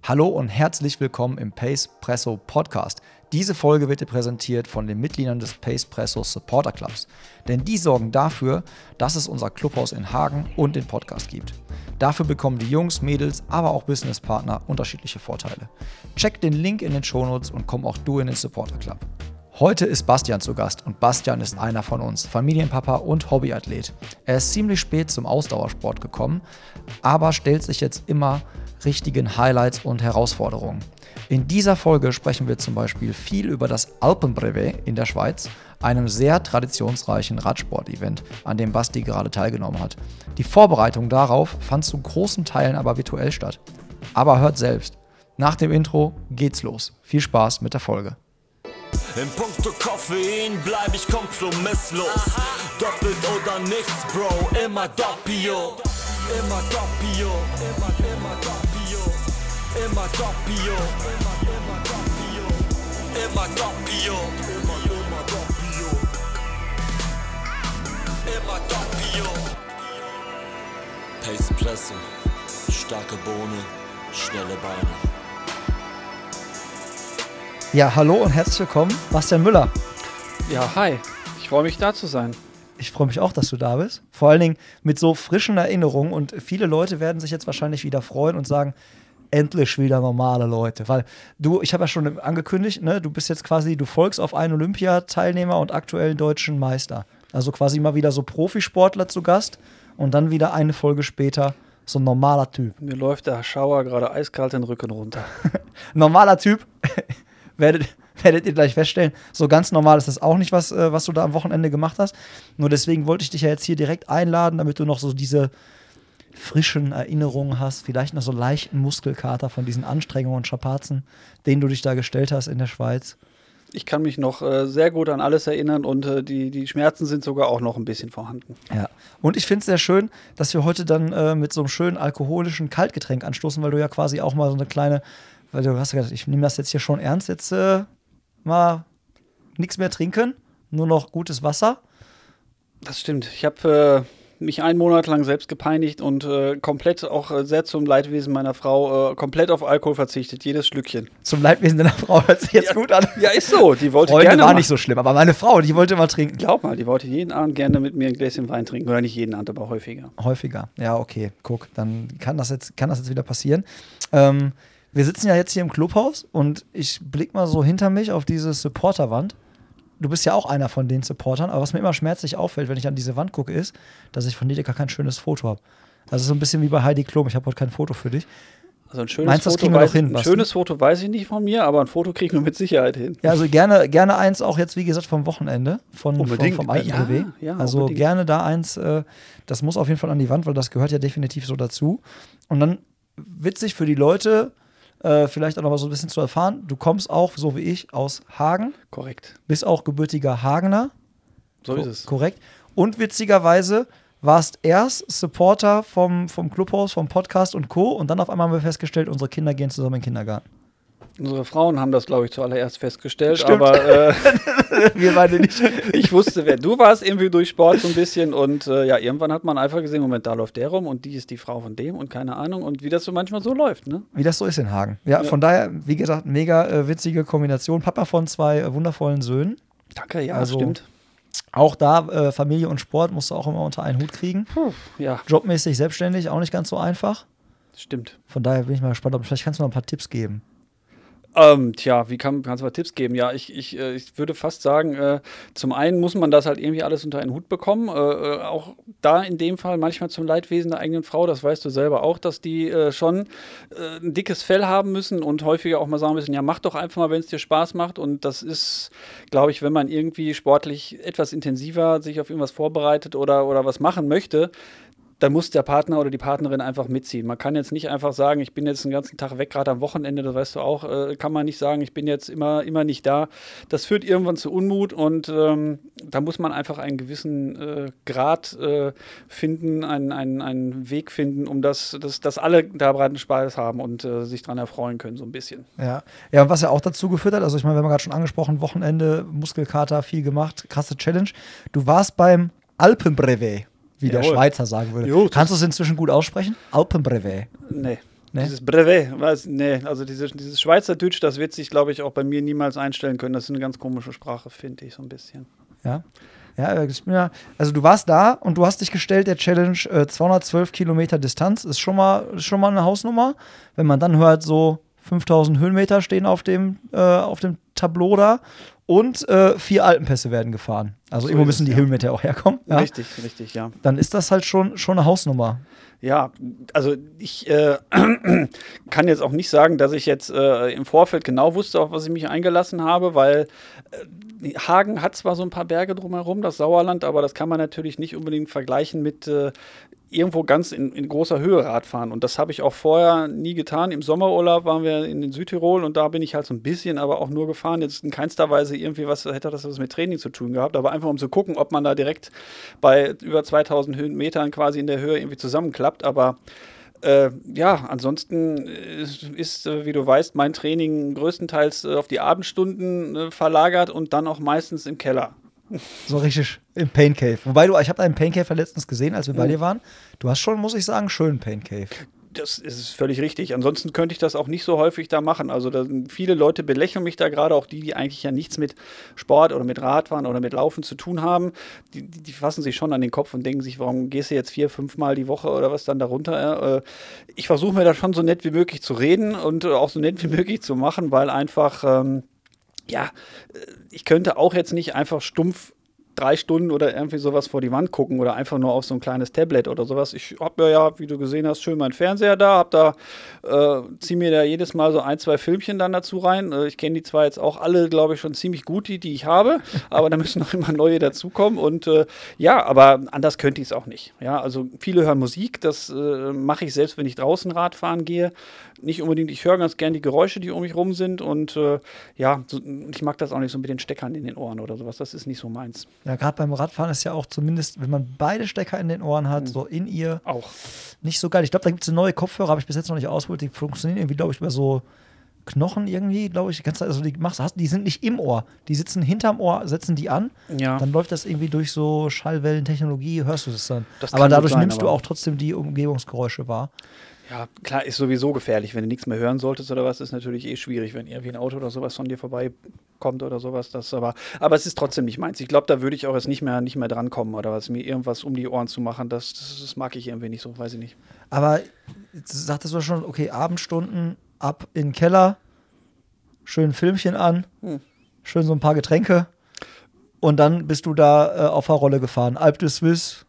Hallo und herzlich willkommen im Pace Presso Podcast. Diese Folge wird dir präsentiert von den Mitgliedern des Pace Presso Supporter Clubs. Denn die sorgen dafür, dass es unser Clubhaus in Hagen und den Podcast gibt. Dafür bekommen die Jungs, Mädels, aber auch Businesspartner unterschiedliche Vorteile. Check den Link in den Shownotes und komm auch du in den Supporter Club. Heute ist Bastian zu Gast und Bastian ist einer von uns, Familienpapa und Hobbyathlet. Er ist ziemlich spät zum Ausdauersport gekommen, aber stellt sich jetzt immer richtigen Highlights und Herausforderungen. In dieser Folge sprechen wir zum Beispiel viel über das Alpenbrevet in der Schweiz, einem sehr traditionsreichen Radsport-Event, an dem Basti gerade teilgenommen hat. Die Vorbereitung darauf fand zu großen Teilen aber virtuell statt. Aber hört selbst. Nach dem Intro geht's los. Viel Spaß mit der Folge. In puncto Koffein bleib ich kompromisslos. Doppelt oder nichts, Bro, immer doppio. Immer doppio, immer, immer doppio. Immer doppio, immer, immer doppio. Immer doppio, immer, immer doppio. Immer doppio. Pace Presse, starke Bohne, schnelle Beine. Ja, hallo und herzlich willkommen, Bastian Müller. Ja, hi. Ich freue mich, da zu sein. Ich freue mich auch, dass du da bist. Vor allen Dingen mit so frischen Erinnerungen und viele Leute werden sich jetzt wahrscheinlich wieder freuen und sagen, endlich wieder normale Leute. Weil du, ich habe ja schon angekündigt, ne, du bist jetzt quasi, du folgst auf einen Olympiateilnehmer und aktuellen deutschen Meister. Also quasi mal wieder so Profisportler zu Gast und dann wieder eine Folge später so ein normaler Typ. Mir läuft der Schauer gerade eiskalt den Rücken runter. normaler Typ, werdet, werdet ihr gleich feststellen, so ganz normal ist das auch nicht, was, äh, was du da am Wochenende gemacht hast. Nur deswegen wollte ich dich ja jetzt hier direkt einladen, damit du noch so diese frischen Erinnerungen hast, vielleicht noch so leichten Muskelkater von diesen Anstrengungen und Strapazen, denen du dich da gestellt hast in der Schweiz. Ich kann mich noch äh, sehr gut an alles erinnern und äh, die, die Schmerzen sind sogar auch noch ein bisschen vorhanden. Ja, und ich finde es sehr schön, dass wir heute dann äh, mit so einem schönen alkoholischen Kaltgetränk anstoßen, weil du ja quasi auch mal so eine kleine, weil du hast gesagt, ich nehme das jetzt hier schon ernst, jetzt äh, mal nichts mehr trinken, nur noch gutes Wasser. Das stimmt. Ich habe äh, mich einen Monat lang selbst gepeinigt und äh, komplett auch äh, sehr zum Leidwesen meiner Frau äh, komplett auf Alkohol verzichtet, jedes Schlückchen. Zum Leidwesen deiner Frau hört sich jetzt Ja. gut an. Ja, ist so. Die wollte Freunde gerne war mal- nicht so schlimm, aber meine Frau, die wollte mal trinken. Glaub mal, die wollte jeden Abend gerne mit mir ein Gläschen Wein trinken. Oder nicht jeden Abend, aber häufiger. Häufiger. Ja, okay, guck, dann kann das jetzt, kann das jetzt wieder passieren. Ähm, wir sitzen ja jetzt hier im Clubhaus und ich blick mal so hinter mich auf diese Supporterwand. Du bist ja auch einer von den Supportern, aber was mir immer schmerzlich auffällt, wenn ich an diese Wand gucke, ist, dass ich von dir gar kein schönes Foto habe. Also so ein bisschen wie bei Heidi Klum, ich habe heute kein Foto für dich. Also ein schönes Meinst Foto kriegen wir weiß, hin, Ein Basti? schönes Foto weiß ich nicht von mir, aber ein Foto kriegen wir mit Sicherheit hin. Ja, also gerne, gerne eins auch jetzt, wie gesagt, vom Wochenende, von, von Unbedingt. vom alten Ja, BW. ja, also unbedingt. gerne da eins, äh, das muss auf jeden Fall an die Wand, weil das gehört ja definitiv so dazu. Und dann witzig für die Leute, äh, vielleicht auch noch mal so ein bisschen zu erfahren, du kommst auch, so wie ich, aus Hagen, Korrekt. bist auch gebürtiger Hagener. So ist es. Korrekt. Und witzigerweise warst erst Supporter vom, vom Clubhaus, vom Podcast und Co. Und dann auf einmal haben wir festgestellt, unsere Kinder gehen zusammen in den Kindergarten. Unsere Frauen haben das, glaube ich, zuallererst festgestellt, Stimmt. aber äh, wir beide nicht. ich wusste, wer du warst, irgendwie durch Sport so ein bisschen und äh, ja, irgendwann hat man einfach gesehen, Moment, da läuft der rum und die ist die Frau von dem und keine Ahnung und wie das so manchmal so läuft, ne? Wie das so ist in Hagen. Ja, Ja. von daher, wie gesagt, mega äh, witzige Kombination. Papa von zwei äh, wundervollen Söhnen. Danke, ja, Also- stimmt. Auch da äh, Familie und Sport musst du auch immer unter einen Hut kriegen. Puh, ja, Jobmäßig selbstständig, auch nicht ganz so einfach. stimmt. Von daher bin ich mal gespannt, ob vielleicht kannst du mal ein paar Tipps geben. Ähm, tja, wie kann, kannst du mal Tipps geben? Ja, ich, ich, äh, ich würde fast sagen, äh, zum einen muss man das halt irgendwie alles unter einen Hut bekommen. Äh, äh, auch da in dem Fall manchmal zum Leidwesen der eigenen Frau, das weißt du selber auch, dass die äh, schon äh, ein dickes Fell haben müssen und häufiger auch mal sagen müssen, ja, mach doch einfach mal, wenn es dir Spaß macht. Und das ist, glaube ich, wenn man irgendwie sportlich etwas intensiver sich auf irgendwas vorbereitet oder, oder was machen möchte, dann muss der Partner oder die Partnerin einfach mitziehen. Man kann jetzt nicht einfach sagen, ich bin jetzt den ganzen Tag weg, gerade am Wochenende, das weißt du auch, äh, kann man nicht sagen, ich bin jetzt immer, immer nicht da. Das führt irgendwann zu Unmut und ähm, da muss man einfach einen gewissen äh, Grad äh, finden, einen, einen, einen Weg finden, um das, dass, dass alle daran Spaß haben und äh, sich daran erfreuen können, so ein bisschen. Ja. Ja, und was ja auch dazu geführt hat, also ich meine, wir haben gerade schon angesprochen, Wochenende, Muskelkater, viel gemacht, krasse Challenge. Du warst beim Alpenbrevet, wie der Jawohl. Schweizer sagen würde. Jo, Kannst du es inzwischen gut aussprechen? Alpenbrevet. Nee. Ne? Dieses Brevet, was, nee, also diese, dieses Schweizerdeutsch, das wird sich, glaube ich, auch bei mir niemals einstellen können. Das ist eine ganz komische Sprache, finde ich, so ein bisschen. Ja. Ja, ja, also du warst da und du hast dich gestellt der Challenge äh, 212 Kilometer Distanz. Ist schon mal, ist schon mal eine Hausnummer. Wenn man dann hört, so 5000 Höhenmeter stehen auf dem, äh, auf dem Tableau da und äh, vier Alpenpässe werden gefahren. Also So irgendwo müssen die ja. Höhenmeter auch herkommen. Ja? Richtig, richtig, ja. Dann ist das halt schon, schon eine Hausnummer. Ja, also ich äh, kann jetzt auch nicht sagen, dass ich jetzt äh, im Vorfeld genau wusste, auf was ich mich eingelassen habe, weil äh, Hagen hat zwar so ein paar Berge drumherum, das Sauerland, aber das kann man natürlich nicht unbedingt vergleichen mit äh, irgendwo ganz in, in großer Höhe Radfahren. Und das habe ich auch vorher nie getan. Im Sommerurlaub waren wir in den Südtirol und da bin ich halt so ein bisschen, aber auch nur gefahren. Jetzt in keinster Weise irgendwie was, hätte das was mit Training zu tun gehabt, aber einfach um zu gucken, ob man da direkt bei über 2000 Höhenmetern quasi in der Höhe irgendwie zusammenklappt. Aber äh, ja, ansonsten ist, ist äh, wie du weißt, mein Training größtenteils äh, auf die Abendstunden äh, verlagert und dann auch meistens im Keller. So richtig im Pain Cave. Wobei du, ich habe deinen Pain Cave letztens gesehen, als wir bei dir waren. Du hast schon, muss ich sagen, schönen Pain Cave. Das ist völlig richtig. Ansonsten könnte ich das auch nicht so häufig da machen. Also viele Leute belächeln mich da gerade, auch die, die eigentlich ja nichts mit Sport oder mit Radfahren oder mit Laufen zu tun haben. Die, die, die fassen sich schon an den Kopf und denken sich, warum gehst du jetzt vier, fünf Mal die Woche oder was dann darunter? Äh, ich versuche mir da schon so nett wie möglich zu reden und äh, auch so nett wie möglich zu machen, weil einfach, ähm, ja, äh, ich könnte auch jetzt nicht einfach stumpf drei Stunden oder irgendwie sowas vor die Wand gucken oder einfach nur auf so ein kleines Tablet oder sowas. Ich habe ja, wie du gesehen hast, schön meinen Fernseher da, hab da, äh, zieh mir da jedes Mal so ein, zwei Filmchen dann dazu rein. Äh, ich kenne die zwar jetzt auch alle, glaube ich, schon ziemlich gut, die, die ich habe, aber da müssen noch immer neue dazukommen und äh, ja, aber anders könnte ich es auch nicht. Ja, also viele hören Musik, das äh, mache ich selbst, wenn ich draußen Radfahren gehe. Nicht unbedingt, ich höre ganz gern die Geräusche, die um mich rum sind und äh, ja, so, ich mag das auch nicht so mit den Steckern in den Ohren oder sowas. Das ist nicht so meins. Ja, gerade beim Radfahren ist ja auch zumindest, wenn man beide Stecker in den Ohren hat, so in ihr, Auch. nicht so geil. Ich glaube, da gibt es eine neue Kopfhörer, habe ich bis jetzt noch nicht ausprobiert. Die funktionieren irgendwie, glaube ich, über so Knochen irgendwie, glaube ich. Kannst du, also die, machst, hast, die sind nicht im Ohr. Die sitzen hinterm Ohr, setzen die an. Ja. Dann läuft das irgendwie durch so Schallwellentechnologie, hörst du das dann. Das aber dadurch sein, nimmst du aber- auch trotzdem die Umgebungsgeräusche wahr. Ja, klar, ist sowieso gefährlich. Wenn du nichts mehr hören solltest oder was, ist natürlich eh schwierig, wenn irgendwie ein Auto oder sowas von dir vorbeikommt oder sowas. Das aber, aber es ist trotzdem nicht meins. Ich glaube, da würde ich auch jetzt nicht mehr, nicht mehr drankommen oder was, mir irgendwas um die Ohren zu machen. Das, das, das mag ich irgendwie nicht so, weiß ich nicht. Aber sagtest du schon, okay, Abendstunden ab in den Keller, schön Filmchen an, Hm. schön so ein paar Getränke und dann bist du da äh, auf der Rolle gefahren. Alp de Suisse,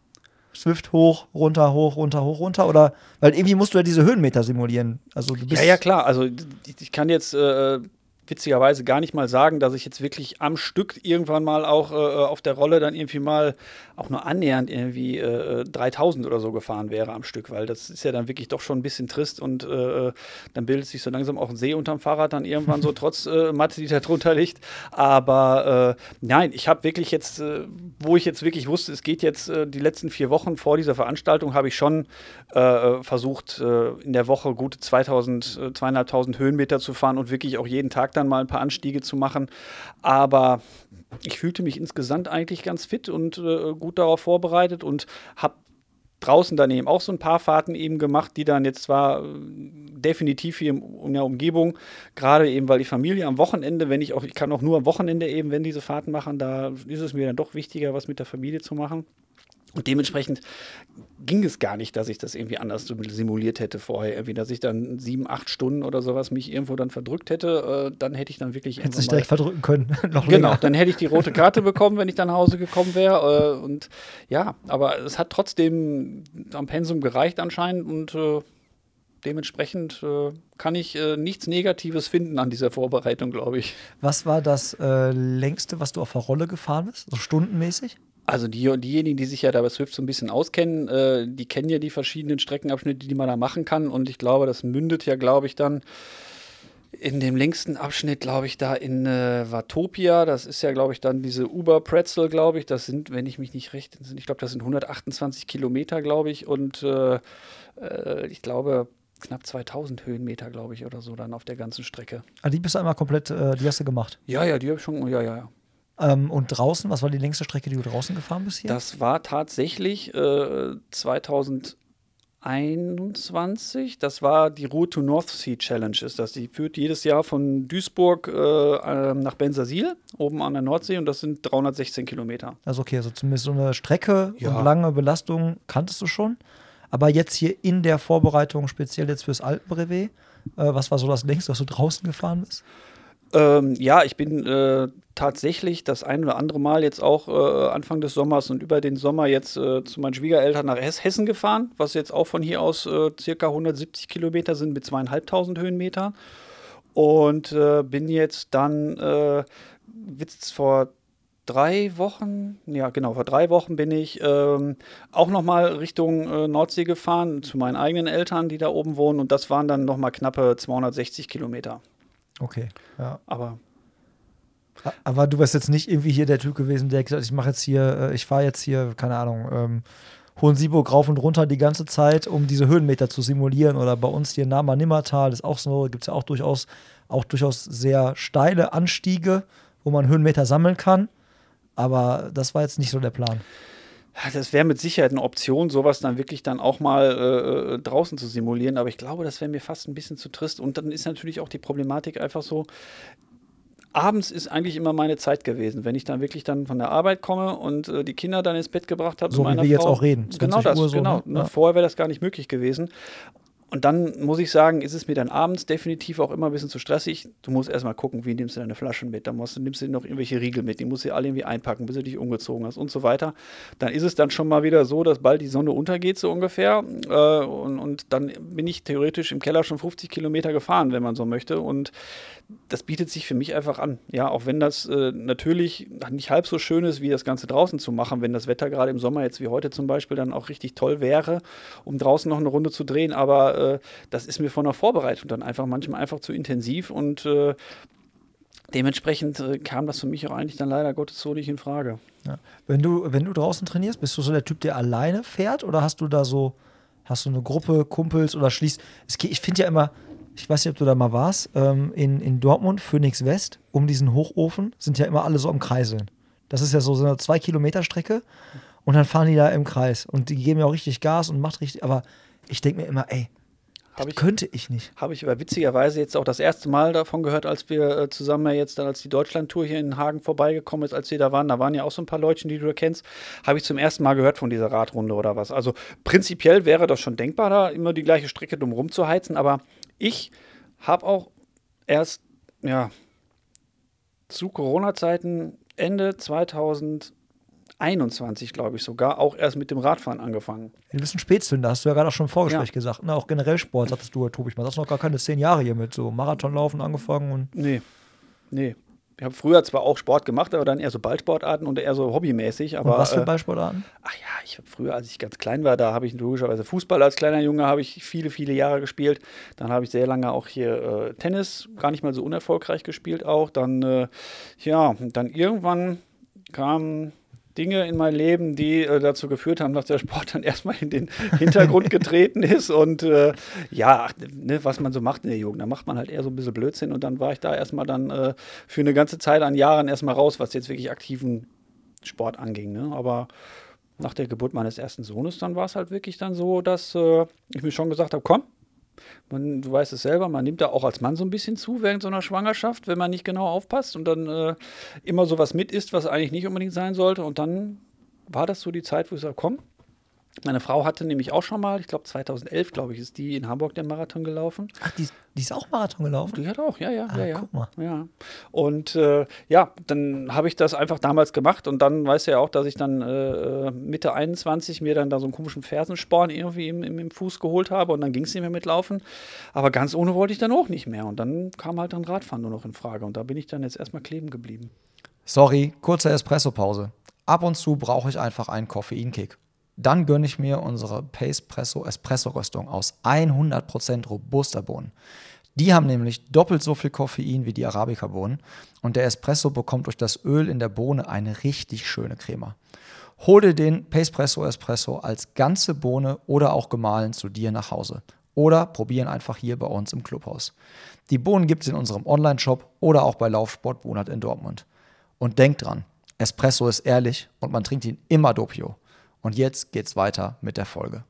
Swift hoch, runter, hoch, runter, hoch, runter oder weil irgendwie musst du ja diese Höhenmeter simulieren. Also du bist Ja, ja, klar. Also ich, ich kann jetzt äh, witzigerweise gar nicht mal sagen, dass ich jetzt wirklich am Stück irgendwann mal auch äh, auf der Rolle dann irgendwie mal auch nur annähernd irgendwie äh, 3000 oder so gefahren wäre am Stück, weil das ist ja dann wirklich doch schon ein bisschen trist und äh, dann bildet sich so langsam auch ein See unterm Fahrrad dann irgendwann so trotz äh, Matte, die da drunter liegt. Aber äh, nein, ich habe wirklich jetzt, äh, wo ich jetzt wirklich wusste, es geht jetzt äh, die letzten vier Wochen vor dieser Veranstaltung, habe ich schon äh, versucht, äh, in der Woche gute 2000, äh, zweieinhalbtausend Höhenmeter zu fahren und wirklich auch jeden Tag dann mal ein paar Anstiege zu machen. Aber ich fühlte mich insgesamt eigentlich ganz fit und äh, gut darauf vorbereitet und habe draußen dann eben auch so ein paar Fahrten eben gemacht, die dann jetzt zwar äh, definitiv hier in der Umgebung, gerade eben, weil die Familie am Wochenende, wenn ich auch, ich kann auch nur am Wochenende eben, wenn diese Fahrten machen, da ist es mir dann doch wichtiger, was mit der Familie zu machen. Und dementsprechend ging es gar nicht, dass ich das irgendwie anders simuliert hätte vorher. Irgendwie, dass ich dann sieben, acht Stunden oder sowas mich irgendwo dann verdrückt hätte, äh, dann hätte ich dann wirklich hättest dich direkt verdrücken können. Genau, länger. dann hätte ich die rote Karte bekommen, wenn ich dann nach Hause gekommen wäre. Äh, und ja, aber es hat trotzdem am Pensum gereicht anscheinend und äh, dementsprechend äh, kann ich äh, nichts Negatives finden an dieser Vorbereitung, glaube ich. Was war das äh, längste, was du auf der Rolle gefahren bist? So stundenmäßig? Also die, diejenigen, die sich ja da bei Swift so ein bisschen auskennen, äh, die kennen ja die verschiedenen Streckenabschnitte, die man da machen kann. Und ich glaube, das mündet ja, glaube ich, dann in dem längsten Abschnitt, glaube ich, da in äh, Watopia. Das ist ja, glaube ich, dann diese Uber Pretzel, glaube ich. Das sind, wenn ich mich nicht recht ich glaube, das sind 128 Kilometer, glaube ich. Und äh, äh, ich glaube, knapp 2000 Höhenmeter, glaube ich, oder so dann auf der ganzen Strecke. Ah, die bist du einmal komplett, äh, die hast du gemacht. Ja, ja, die habe ich schon, ja, ja, ja. Ähm, und draußen, was war die längste Strecke, die du draußen gefahren bist hier? Das war tatsächlich äh, 2001 21. Das war die Route to North Sea Challenge. Ist das. Die führt jedes Jahr von Duisburg äh, nach Bensasil, oben an der Nordsee, und das sind 316 Kilometer. Also okay, also zumindest so eine Strecke Ja. und lange Belastung kanntest du schon. Aber jetzt hier in der Vorbereitung, speziell jetzt fürs Alpenbrevet, äh, was war so das längste, was du draußen gefahren bist? Ähm, ja, ich bin äh, tatsächlich das ein oder andere Mal jetzt auch äh, Anfang des Sommers und über den Sommer jetzt äh, zu meinen Schwiegereltern nach Hess Hessen gefahren, was jetzt auch von hier aus äh, circa 170 Kilometer sind mit zweieinhalbtausend Höhenmeter. Und äh, bin jetzt dann, äh, jetzt vor drei Wochen, ja genau, vor drei Wochen bin ich ähm, auch nochmal Richtung äh, Nordsee gefahren, zu meinen eigenen Eltern, die da oben wohnen. Und das waren dann nochmal knappe 260 Kilometer. Okay, ja. Aber Aber du wärst jetzt nicht irgendwie hier der Typ gewesen, der gesagt hat, ich mache jetzt hier, äh, ich fahre jetzt hier, keine Ahnung, ähm, Hohensiebourg rauf und runter die ganze Zeit, um diese Höhenmeter zu simulieren. Oder bei uns hier Nama Nimmertal ist auch so, gibt es ja auch durchaus, auch durchaus sehr steile Anstiege, wo man Höhenmeter sammeln kann. Aber das war jetzt nicht so der Plan. Das wäre mit Sicherheit eine Option, sowas dann wirklich dann auch mal äh, draußen zu simulieren. Aber ich glaube, das wäre mir fast ein bisschen zu trist. Und dann ist natürlich auch die Problematik einfach so. Abends ist eigentlich immer meine Zeit gewesen, wenn ich dann wirklich dann von der Arbeit komme und äh, die Kinder dann ins Bett gebracht habe. So wie wir jetzt Frau. auch reden, Genau 20 das, Uhr so, genau. ne? Ja. Vorher wäre das gar nicht möglich gewesen. Und dann muss ich sagen, ist es mir dann abends definitiv auch immer ein bisschen zu stressig. Du musst erstmal gucken, wie nimmst du deine Flaschen mit. Dann musst, du- nimmst du noch irgendwelche Riegel mit, die musst du alle irgendwie einpacken, bis du dich umgezogen hast und so weiter. Dann ist es dann schon mal wieder so, dass bald die Sonne untergeht, so ungefähr. Äh, und, und dann bin ich theoretisch im Keller schon 50 Kilometer gefahren, wenn man so möchte. Und das bietet sich für mich einfach an. Ja, auch wenn das äh, natürlich nicht halb so schön ist, wie das Ganze draußen zu machen, wenn das Wetter gerade im Sommer jetzt wie heute zum Beispiel dann auch richtig toll wäre, um draußen noch eine Runde zu drehen. Aber äh, das ist mir von der Vorbereitung dann einfach manchmal einfach zu intensiv und äh, dementsprechend äh, kam das für mich auch eigentlich dann leider Gottes so nicht in Frage. Ja. Wenn du, wenn du draußen trainierst, bist du so der Typ, der alleine fährt oder hast du da so, hast du eine Gruppe, Kumpels oder schließt? Es, ich finde ja immer, ich weiß nicht, ob du da mal warst, ähm, in, in Dortmund, Phoenix West, um diesen Hochofen, sind ja immer alle so am Kreiseln. Das ist ja so, so eine zwei Kilometer Strecke und dann fahren die da im Kreis und die geben ja auch richtig Gas und macht richtig, aber ich denke mir immer, ey, das ich- könnte ich nicht. Habe ich aber witzigerweise jetzt auch das erste Mal davon gehört, als wir äh, zusammen jetzt dann, als die Deutschlandtour hier in Hagen vorbeigekommen ist, als wir da waren, da waren ja auch so ein paar Leutchen, die du kennst, habe ich zum ersten Mal gehört von dieser Radrunde oder was. Also prinzipiell wäre das schon denkbar, da immer die gleiche Strecke drumherum zu heizen, aber ich habe auch erst, ja, zu Corona-Zeiten Ende 2021, glaube ich sogar, auch erst mit dem Radfahren angefangen. Du bist ein Spätzünder, hast du ja gerade auch schon im Vorgespräch Ja. gesagt. Na, auch generell Sport, sagtest du, Tobi, ich mach das noch gar keine zehn Jahre hier mit so Marathonlaufen angefangen und Nee, nee. Ich habe früher zwar auch Sport gemacht, aber dann eher so Ballsportarten und eher so hobbymäßig. Aber, Und was für äh, Ballsportarten? Ach ja, ich habe früher, als ich ganz klein war, da habe ich logischerweise Fußball als kleiner Junge, habe ich viele, viele Jahre gespielt. Dann habe ich sehr lange auch hier äh, Tennis, gar nicht mal so unerfolgreich gespielt auch. Dann, äh, ja, dann irgendwann kamen Dinge in mein Leben, die äh, dazu geführt haben, dass der Sport dann erstmal in den Hintergrund getreten ist. Und äh, ja, ne, was man so macht in der Jugend, da macht man halt eher so ein bisschen Blödsinn. Und dann war ich da erstmal dann äh, für eine ganze Zeit an Jahren erstmal raus, was jetzt wirklich aktiven Sport anging. Ne? Aber nach der Geburt meines ersten Sohnes, dann war es halt wirklich dann so, dass äh, ich mir schon gesagt habe, komm, man, du weißt es selber, man nimmt da auch als Mann so ein bisschen zu während so einer Schwangerschaft, wenn man nicht genau aufpasst und dann äh, immer sowas mit isst, was eigentlich nicht unbedingt sein sollte. Und dann war das so die Zeit, wo ich sage, komm, meine Frau hatte nämlich auch schon mal, ich glaube 2011, glaube ich, ist die in Hamburg den Marathon gelaufen. Ach, die, die ist auch Marathon gelaufen? Die hat auch, ja, ja, Ah, ja, ja. guck mal. Ja. Und äh, ja, dann habe ich das einfach damals gemacht und dann weißt du ja auch, dass ich dann äh, Mitte 21 mir dann da so einen komischen Fersensporn irgendwie im, im, im Fuß geholt habe und dann ging es nicht mehr mit Laufen. Aber ganz ohne wollte ich dann auch nicht mehr. Und dann kam halt dann Radfahren nur noch in Frage und da bin ich dann jetzt erstmal kleben geblieben. Sorry, kurze Espresso-Pause. Ab und zu brauche ich einfach einen Koffeinkick. Dann gönne ich mir unsere Pace Presso Espresso-Röstung aus 100% robuster Bohnen. Die haben nämlich doppelt so viel Koffein wie die Arabica-Bohnen und der Espresso bekommt durch das Öl in der Bohne eine richtig schöne Crema. Hol dir den Pacepresso Espresso als ganze Bohne oder auch gemahlen zu dir nach Hause. Oder probieren einfach hier bei uns im Clubhaus. Die Bohnen gibt es in unserem Online-Shop oder auch bei Laufsport Bonat in Dortmund. Und denkt dran, Espresso ist ehrlich und man trinkt ihn immer doppio. Und jetzt geht's weiter mit der Folge.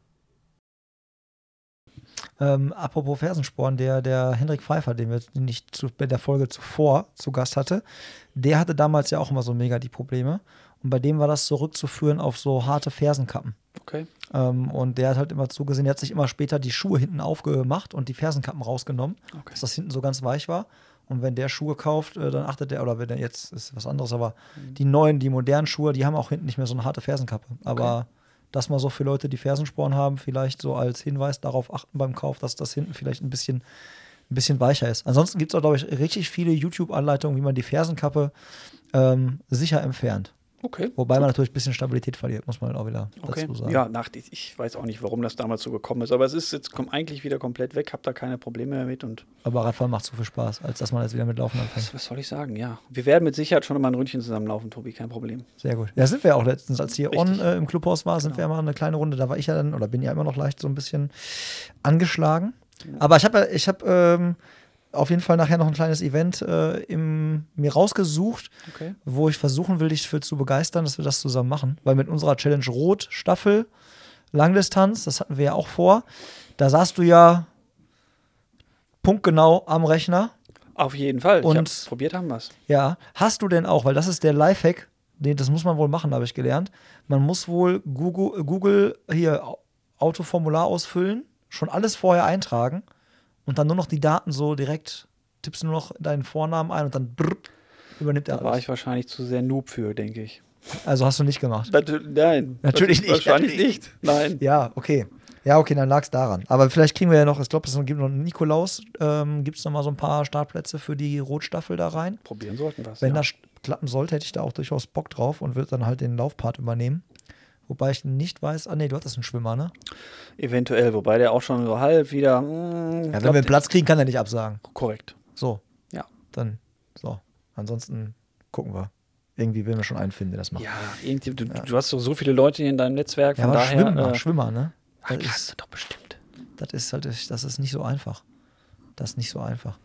Ähm, apropos Fersensporn, der, der Hendrik Pfeiffer, den wir nicht zu, bei der Folge zuvor zu Gast hatte, der hatte damals ja auch immer so mega die Probleme. Und bei dem war das zurückzuführen auf so harte Fersenkappen. Okay. Ähm, und der hat halt immer zugesehen, der hat sich immer später die Schuhe hinten aufgemacht und die Fersenkappen rausgenommen, Okay. dass das hinten so ganz weich war. Und wenn der Schuhe kauft, äh, dann achtet der, oder wenn der jetzt ist was anderes, aber Mhm. die neuen, die modernen Schuhe, die haben auch hinten nicht mehr so eine harte Fersenkappe. Aber das mal so für Leute, die Fersensporn haben, vielleicht so als Hinweis darauf achten beim Kauf, dass das hinten vielleicht ein bisschen, ein bisschen weicher ist. Ansonsten gibt es auch, glaube ich, richtig viele YouTube-Anleitungen, wie man die Fersenkappe ähm, sicher entfernt. Okay. Wobei man natürlich ein bisschen Stabilität verliert, muss man auch wieder Okay. dazu sagen. Ja, nach, ich- weiß auch nicht, warum das damals so gekommen ist, aber es ist jetzt kommt eigentlich wieder komplett weg, habe da keine Probleme mehr mit und Aber Radfahren macht so viel Spaß, als dass man jetzt wieder mit Laufen was, anfängt. was soll ich sagen? Ja, wir werden mit Sicherheit schon mal ein Ründchen zusammenlaufen, Tobi, kein Problem. Sehr gut. Ja, sind wir auch letztens, als hier Richtig. on äh, im Clubhaus war, sind Genau. wir mal eine kleine Runde. Da war ich ja dann, oder bin ja immer noch leicht so ein bisschen angeschlagen. Aber ich habe ja- ich habe ähm, auf jeden Fall nachher noch ein kleines Event äh, im, mir rausgesucht, Okay. wo ich versuchen will, dich für zu begeistern, dass wir das zusammen machen. Weil mit unserer Challenge Rot Staffel Langdistanz, das hatten wir ja auch vor, da saßt du ja punktgenau am Rechner. Auf jeden Fall. ich Und- hab's probiert haben wir es. Ja, hast du denn auch, weil das ist der Lifehack, den, das muss man wohl machen, habe ich gelernt. Man muss wohl Google, Google hier Au- Autoformular ausfüllen, schon alles vorher eintragen und dann nur noch die Daten so direkt, tippst nur noch deinen Vornamen ein und dann brrr, übernimmt er Da war alles. ich wahrscheinlich zu sehr Noob für, denke ich. Also hast du nicht gemacht. Natür nein. Natürlich nicht, Wahrscheinlich natürlich nicht. Nein. Ja, okay. Ja, okay, dann lag es daran. Aber vielleicht kriegen wir ja noch, ich glaube, es gibt noch Nikolaus, ähm, gibt es noch mal so ein paar Startplätze für die Rotstaffel da rein. Probieren sollten wir es. Wenn ja. das klappen sollte, hätte ich da auch durchaus Bock drauf und würde dann halt den Laufpart übernehmen. Wobei ich nicht weiß, ah nee, du hattest einen Schwimmer, ne? Eventuell, wobei der auch schon so halb wieder. mm, Ja, wenn wir einen Platz kriegen, kann er nicht absagen. Korrekt. So, Ja. dann, so. Ansonsten gucken wir. Irgendwie werden wir schon einen finden, der das macht. Ja, irgendwie, du, du hast doch so viele Leute in deinem Netzwerk, Ja, von daher. Schwimmer, äh, Schwimmer, ne? ach, Das kannst ist, du doch bestimmt. das ist halt, das ist nicht so einfach. Das ist nicht so einfach.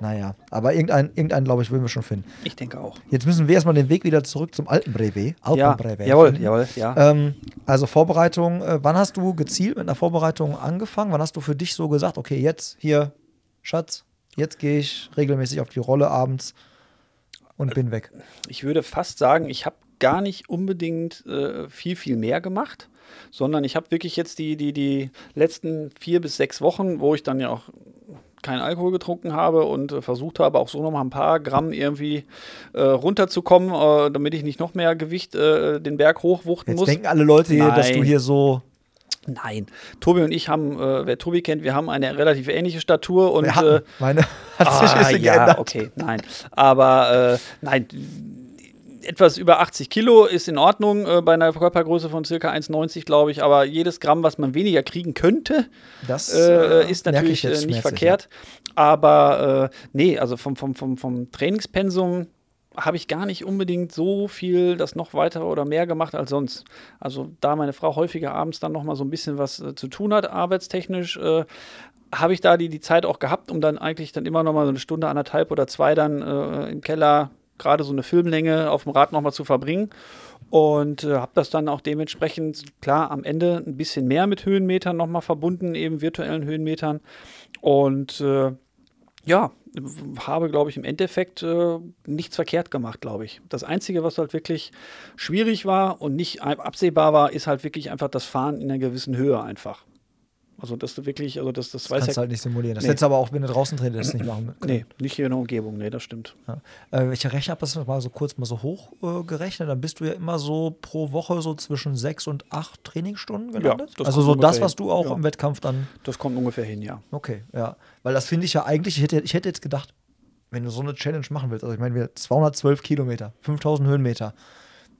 Naja, aber irgendeinen, irgendeinen glaube ich, würden wir schon finden. Ich denke auch. Jetzt müssen wir erstmal den Weg wieder zurück zum alten Brevet. Ja, Alpenbrevet jawohl, finden. jawohl, ja. Ähm, also Vorbereitung, äh, wann hast du gezielt mit einer Vorbereitung angefangen? Wann hast du für dich so gesagt, okay, jetzt hier, Schatz, jetzt gehe ich regelmäßig auf die Rolle abends und bin weg. Ich würde fast sagen, ich habe gar nicht unbedingt äh, viel, viel mehr gemacht, sondern ich habe wirklich jetzt die, die, die letzten vier bis sechs Wochen, wo ich dann ja auch keinen Alkohol getrunken habe und äh, versucht habe, auch so noch mal ein paar Gramm irgendwie äh, runterzukommen, äh, damit ich nicht noch mehr Gewicht äh, den Berg hochwuchten Jetzt muss. denken alle Leute hier, dass du Nein. hier so. Nein, Tobi und ich haben, äh, wer Tobi kennt, wir haben eine relativ ähnliche Statur und hatten, äh, meine hat sich ein Ah, ja, geändert. okay, nein. Aber äh, nein, etwas über 80 Kilo ist in Ordnung äh, bei einer Körpergröße von circa 1,90, glaube ich. Aber jedes Gramm, was man weniger kriegen könnte, Das äh, ist merke natürlich ich jetzt äh, nicht verkehrt. Aber äh, nee, also vom, vom, vom, vom Trainingspensum habe ich gar nicht unbedingt so viel das noch weiter oder mehr gemacht als sonst. Also da meine Frau häufiger abends dann noch mal so ein bisschen was äh, zu tun hat, arbeitstechnisch, äh, habe ich da die, die Zeit auch gehabt, um dann eigentlich dann immer noch mal so eine Stunde, anderthalb oder zwei dann äh, im Keller gerade so eine Filmlänge auf dem Rad noch mal zu verbringen. Und äh, habe das dann auch dementsprechend, klar, am Ende ein bisschen mehr mit Höhenmetern noch mal verbunden, eben virtuellen Höhenmetern. Und äh, ja, habe, glaube ich, im Endeffekt äh, nichts verkehrt gemacht, glaube ich. Das Einzige, was halt wirklich schwierig war und nicht ab- absehbar war, ist halt wirklich einfach das Fahren in einer gewissen Höhe einfach. Also, dass du wirklich, also das, das, Das weiß kannst du ja. halt nicht simulieren. Das Nee. hättest du aber auch, wenn du draußen trainierst, das nicht machen können. Nee, nicht hier in der Umgebung, nee, das stimmt. Ja. Äh, ich rechne, habe das mal so kurz mal so hoch äh, gerechnet. Dann bist du ja immer so pro Woche so zwischen sechs und acht Trainingsstunden gelandet. das also so das, was du auch hin. im Wettkampf dann. Das kommt ungefähr hin, ja. Okay, ja. Weil das finde ich ja eigentlich, ich hätte, ich hätte jetzt gedacht, wenn du so eine Challenge machen willst, also ich meine, wir 212 Kilometer, 5000 Höhenmeter,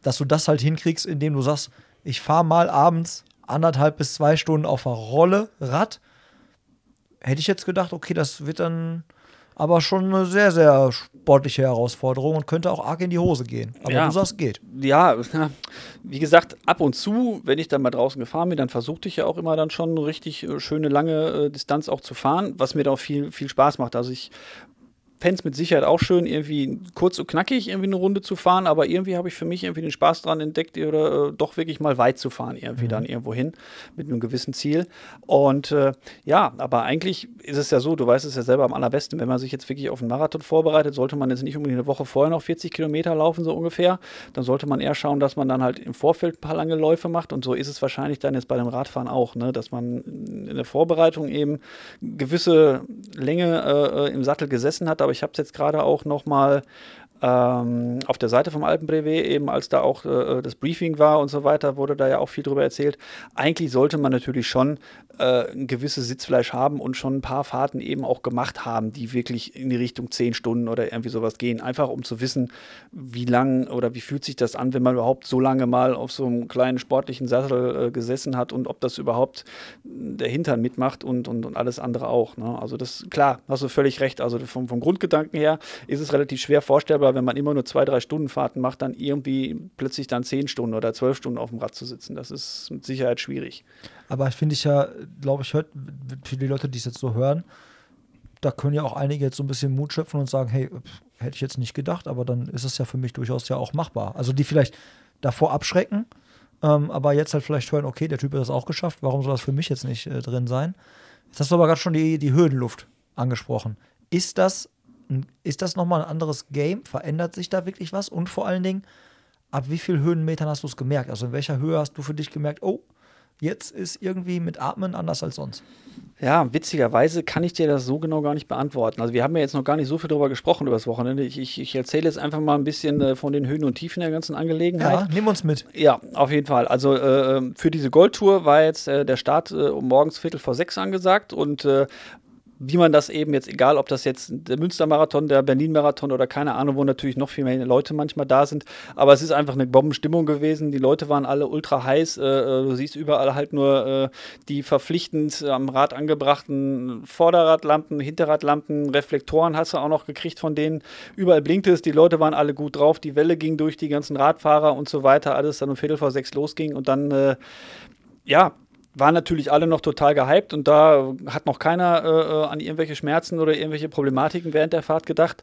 dass du das halt hinkriegst, indem du sagst, ich fahre mal abends anderthalb bis zwei Stunden auf der Rolle, Rad, hätte ich jetzt gedacht, okay, das wird dann aber schon eine sehr, sehr sportliche Herausforderung und könnte auch arg in die Hose gehen. Aber Ja. du sagst, geht. Ja, wie gesagt, ab und zu, wenn ich dann mal draußen gefahren bin, dann versuchte ich ja auch immer dann schon eine richtig äh, schöne lange äh, Distanz auch zu fahren, was mir da auch viel, viel Spaß macht. Also ich fände es mit Sicherheit auch schön, irgendwie kurz und knackig irgendwie eine Runde zu fahren, aber irgendwie habe ich für mich irgendwie den Spaß dran entdeckt, oder äh, doch wirklich mal weit zu fahren, irgendwie mhm. dann irgendwo hin mit einem gewissen Ziel. Und äh, ja, aber eigentlich ist es ja so, du weißt es ja selber am allerbesten, wenn man sich jetzt wirklich auf einen Marathon vorbereitet, sollte man jetzt nicht unbedingt eine Woche vorher noch 40 Kilometer laufen, so ungefähr. Dann sollte man eher schauen, dass man dann halt im Vorfeld ein paar lange Läufe macht. Und so ist es wahrscheinlich dann jetzt bei dem Radfahren auch, ne? dass man in der Vorbereitung eben gewisse Länge äh, im Sattel gesessen hat. Aber ich habe es jetzt gerade auch noch mal ähm, auf der Seite vom Alpenbrevet, eben als da auch äh, das Briefing war und so weiter, wurde da ja auch viel drüber erzählt. Eigentlich sollte man natürlich schon äh, ein gewisses Sitzfleisch haben und schon ein paar Fahrten eben auch gemacht haben, die wirklich in die Richtung zehn Stunden oder irgendwie sowas gehen. Einfach um zu wissen, wie lang oder wie fühlt sich das an, wenn man überhaupt so lange mal auf so einem kleinen sportlichen Sattel äh, gesessen hat und ob das überhaupt der Hintern mitmacht und, und, und alles andere auch. Ne? Also das, klar, hast du völlig recht. Also vom, vom Grundgedanken her ist es relativ schwer vorstellbar, wenn man immer nur zwei, drei Stunden Fahrten macht, dann irgendwie plötzlich dann zehn Stunden oder zwölf Stunden auf dem Rad zu sitzen. Das ist mit Sicherheit schwierig. Aber finde ich ja, glaube ich, hört für die Leute, die es jetzt so hören, da können ja auch einige jetzt so ein bisschen Mut schöpfen und sagen, hey, hätte ich jetzt nicht gedacht, aber dann ist es ja für mich durchaus ja auch machbar. Also die vielleicht davor abschrecken, ähm, aber jetzt halt vielleicht hören, okay, der Typ hat das auch geschafft, warum soll das für mich jetzt nicht äh, drin sein? Jetzt hast du aber gerade schon die, die Höhenluft angesprochen. Ist das, ist das nochmal ein anderes Game? Verändert sich da wirklich was? Und vor allen Dingen, ab wie vielen Höhenmetern hast du es gemerkt? Also in welcher Höhe hast du für dich gemerkt, oh, jetzt ist irgendwie mit Atmen anders als sonst? Ja, witzigerweise kann ich dir das so genau gar nicht beantworten. Also wir haben ja jetzt noch gar nicht so viel darüber gesprochen über das Wochenende. Ich, ich, ich erzähle jetzt einfach mal ein bisschen äh, von den Höhen und Tiefen der ganzen Angelegenheit. Ja, nimm uns mit. Ja, auf jeden Fall. Also äh, ähm, für diese Goldtour war jetzt äh, der Start äh, um morgens Viertel vor sechs angesagt und äh, wie man das eben jetzt, egal ob das jetzt der Münstermarathon, der Berlin-Marathon oder keine Ahnung, wo natürlich noch viel mehr Leute manchmal da sind, aber es ist einfach eine Bombenstimmung gewesen. Die Leute waren alle ultra heiß. Äh, äh du siehst überall halt nur äh, die verpflichtend am Rad angebrachten Vorderradlampen, Hinterradlampen, Reflektoren hast du auch noch gekriegt von denen. Überall blinkt es, die Leute waren alle gut drauf, die Welle ging durch die ganzen Radfahrer und so weiter, alles dann um Viertel vor sechs losging und dann äh, ja, waren natürlich alle noch total gehypt und da hat noch keiner äh, äh, an irgendwelche Schmerzen oder irgendwelche Problematiken während der Fahrt gedacht.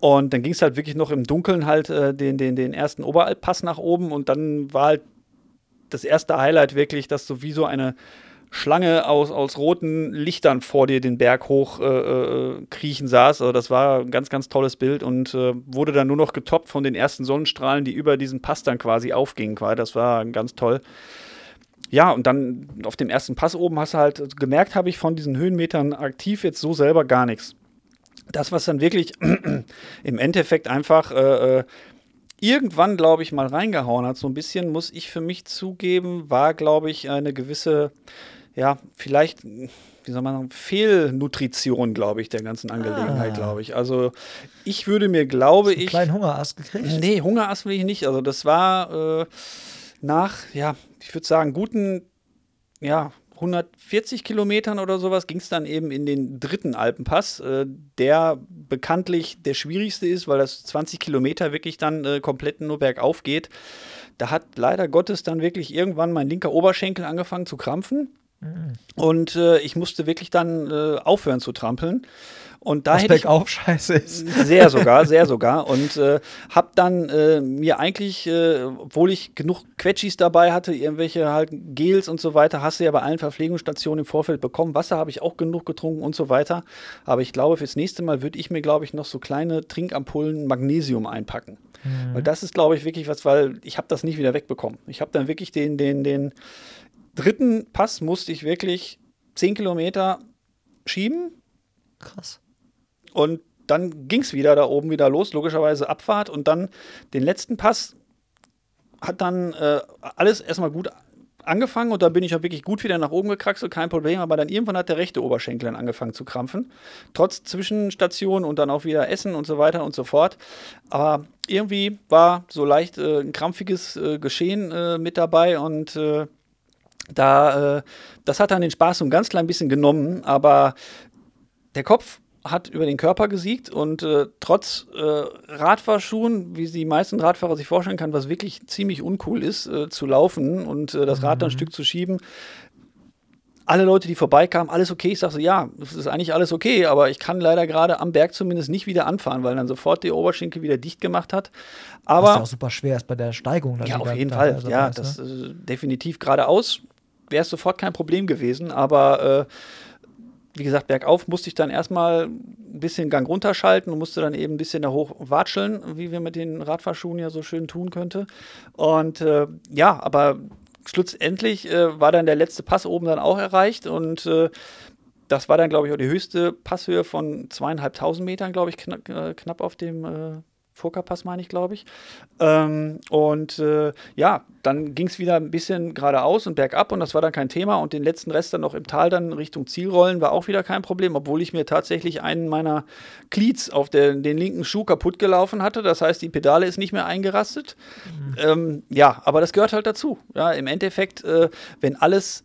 Und dann ging es halt wirklich noch im Dunkeln halt äh, den, den, den ersten Oberalpass nach oben und dann war halt das erste Highlight wirklich, dass du wie so eine Schlange aus, aus roten Lichtern vor dir den Berg hoch äh, äh, kriechen saß. Also das war ein ganz, ganz tolles Bild und äh, wurde dann nur noch getoppt von den ersten Sonnenstrahlen, die über diesen Pass dann quasi aufgingen. Das war ganz toll ja, und dann auf dem ersten Pass oben hast du halt gemerkt, habe ich von diesen Höhenmetern aktiv jetzt so selber gar nichts. Das, was dann wirklich im Endeffekt einfach äh, äh, irgendwann, glaube ich, mal reingehauen hat, so ein bisschen, muss ich für mich zugeben, war, glaube ich, eine gewisse, ja, vielleicht wie soll man sagen, Fehlnutrition, glaube ich, der ganzen Angelegenheit, ah. glaube ich. Also ich würde mir, glaube ich. Einen kleinen Hungerast gekriegt? Nee, Hungerast will ich nicht. Also das war äh, nach, ja, ich würde sagen, guten, ja, 140 Kilometern oder sowas ging es dann eben in den dritten Alpenpass, äh, der bekanntlich der schwierigste ist, weil das 20 Kilometer wirklich dann äh, komplett nur bergauf geht. Da hat leider Gottes dann wirklich irgendwann mein linker Oberschenkel angefangen zu krampfen. Mhm. Und äh, ich musste wirklich dann äh, aufhören zu trampeln. Und da Was hätte ich scheiße ist. Sehr sogar, sehr sogar. Und äh, habe dann äh, mir eigentlich, äh, obwohl ich genug Quetschis dabei hatte, irgendwelche halt Gels und so weiter, hast du ja bei allen Verpflegungsstationen im Vorfeld bekommen. Wasser habe ich auch genug getrunken und so weiter. Aber ich glaube, fürs nächste Mal würde ich mir, glaube ich, noch so kleine Trinkampullen Magnesium einpacken. Mhm. Weil das ist, glaube ich, wirklich was, weil ich habe das nicht wieder wegbekommen. Ich habe dann wirklich den, den, den dritten Pass musste ich wirklich 10 Kilometer schieben. Krass. Und dann ging es wieder da oben wieder los, logischerweise Abfahrt und dann den letzten Pass hat dann äh, alles erstmal gut angefangen und dann bin ich ja wirklich gut wieder nach oben gekraxelt, kein Problem, aber dann irgendwann hat der rechte Oberschenkel dann angefangen zu krampfen. Trotz Zwischenstation und dann auch wieder Essen und so weiter und so fort. Aber irgendwie war so leicht äh, ein krampfiges äh, Geschehen äh, mit dabei und äh, da, äh, das hat dann den Spaß so ein ganz klein bisschen genommen, aber der Kopf hat über den Körper gesiegt und äh, trotz äh, Radfahrschuhen, wie die meisten Radfahrer sich vorstellen kann, was wirklich ziemlich uncool ist, äh, zu laufen und äh, das Rad dann ein mhm. Stück zu schieben, alle Leute, die vorbeikamen, alles okay. Ich sage so, ja, es ist eigentlich alles okay, aber ich kann leider gerade am Berg zumindest nicht wieder anfahren, weil dann sofort die Oberschenkel wieder dicht gemacht hat. Aber Was ja auch super schwer ist bei der Steigung. ja, auf jeden Fall. Ja, ist, das ne? äh, definitiv geradeaus wäre es sofort kein Problem gewesen, aber äh, wie gesagt, bergauf musste ich dann erstmal ein bisschen Gang runterschalten und musste dann eben ein bisschen da hoch watscheln, wie wir mit den Radfahrschuhen ja so schön tun könnte. Und äh, ja, aber schlussendlich äh, war dann der letzte Pass oben dann auch erreicht und äh, das war dann, glaube ich, auch die höchste Passhöhe von zweieinhalbtausend Metern, glaube ich, knapp, äh, knapp auf dem äh, Furka-Pass, meine ich, glaube ich. Ähm, und äh, ja, dann ging es wieder ein bisschen geradeaus und bergab und das war dann kein Thema. Und den letzten Rest dann noch im Tal dann Richtung Ziel rollen war auch wieder kein Problem, obwohl ich mir tatsächlich einen meiner Cleats auf der, den linken Schuh kaputt gelaufen hatte. Das heißt, die Pedale ist nicht mehr eingerastet. Mhm. Ähm, ja, aber das gehört halt dazu. Ja, im Endeffekt, äh, wenn alles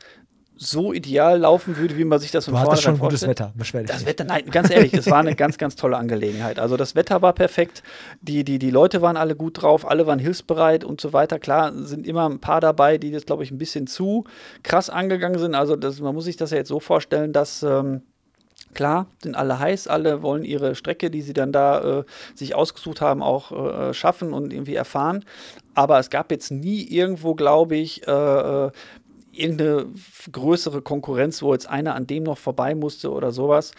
so ideal laufen würde, wie man sich das von vornherein vorstellt. Schon gutes Wetter, beschwer Das nicht. Wetter, nein, ganz ehrlich, es war eine ganz, ganz tolle Angelegenheit. Also das Wetter war perfekt, die, die, die Leute waren alle gut drauf, alle waren hilfsbereit und so weiter. Klar, sind immer ein paar dabei, die das, glaube ich, ein bisschen zu krass angegangen sind. Also das, man muss sich das ja jetzt so vorstellen, dass... Ähm, Klar, sind alle heiß, alle wollen ihre Strecke, die sie dann da äh, sich ausgesucht haben, auch äh, schaffen und irgendwie erfahren. Aber es gab jetzt nie irgendwo, glaube ich, äh, äh irgendeine größere Konkurrenz, wo jetzt einer an dem noch vorbei musste oder sowas.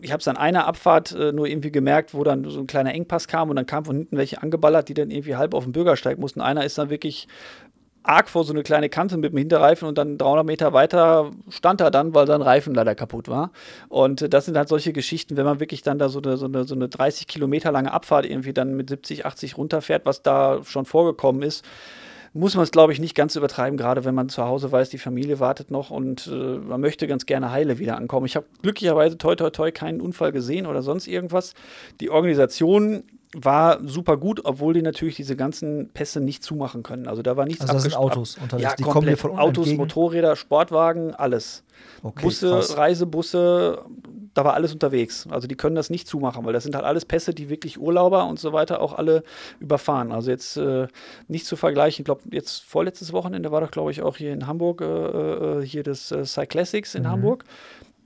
Ich habe es an einer Abfahrt äh, nur irgendwie gemerkt, wo dann so ein kleiner Engpass kam und dann kam von hinten welche angeballert, die dann irgendwie halb auf den Bürgersteig mussten. Einer ist dann wirklich arg vor so eine kleine Kante mit dem Hinterreifen und dann 300 Meter weiter stand er dann, weil sein Reifen leider kaputt war. Und äh, das sind halt solche Geschichten, wenn man wirklich dann da so eine, so eine, so eine 30 Kilometer lange Abfahrt irgendwie dann mit 70, 80 runterfährt, was da schon vorgekommen ist muss man es, glaube ich, nicht ganz übertreiben, gerade wenn man zu Hause weiß, die Familie wartet noch und äh, man möchte ganz gerne heile wieder ankommen. Ich habe glücklicherweise toi toi toi keinen Unfall gesehen oder sonst irgendwas. Die Organisation war super gut, obwohl die natürlich diese ganzen Pässe nicht zumachen können. Also da war nichts Also das sind Autos unterwegs, ja, die komplett. kommen hier von Autos, entgegen. Motorräder, Sportwagen, alles. Okay, Busse, krass. Reisebusse, da war alles unterwegs. Also die können das nicht zumachen, weil das sind halt alles Pässe, die wirklich Urlauber und so weiter auch alle überfahren. Also jetzt äh, nicht zu vergleichen. Ich glaube, jetzt vorletztes Wochenende war doch, glaube ich, auch hier in Hamburg, äh, äh hier das äh, Cyclassics in mhm. Hamburg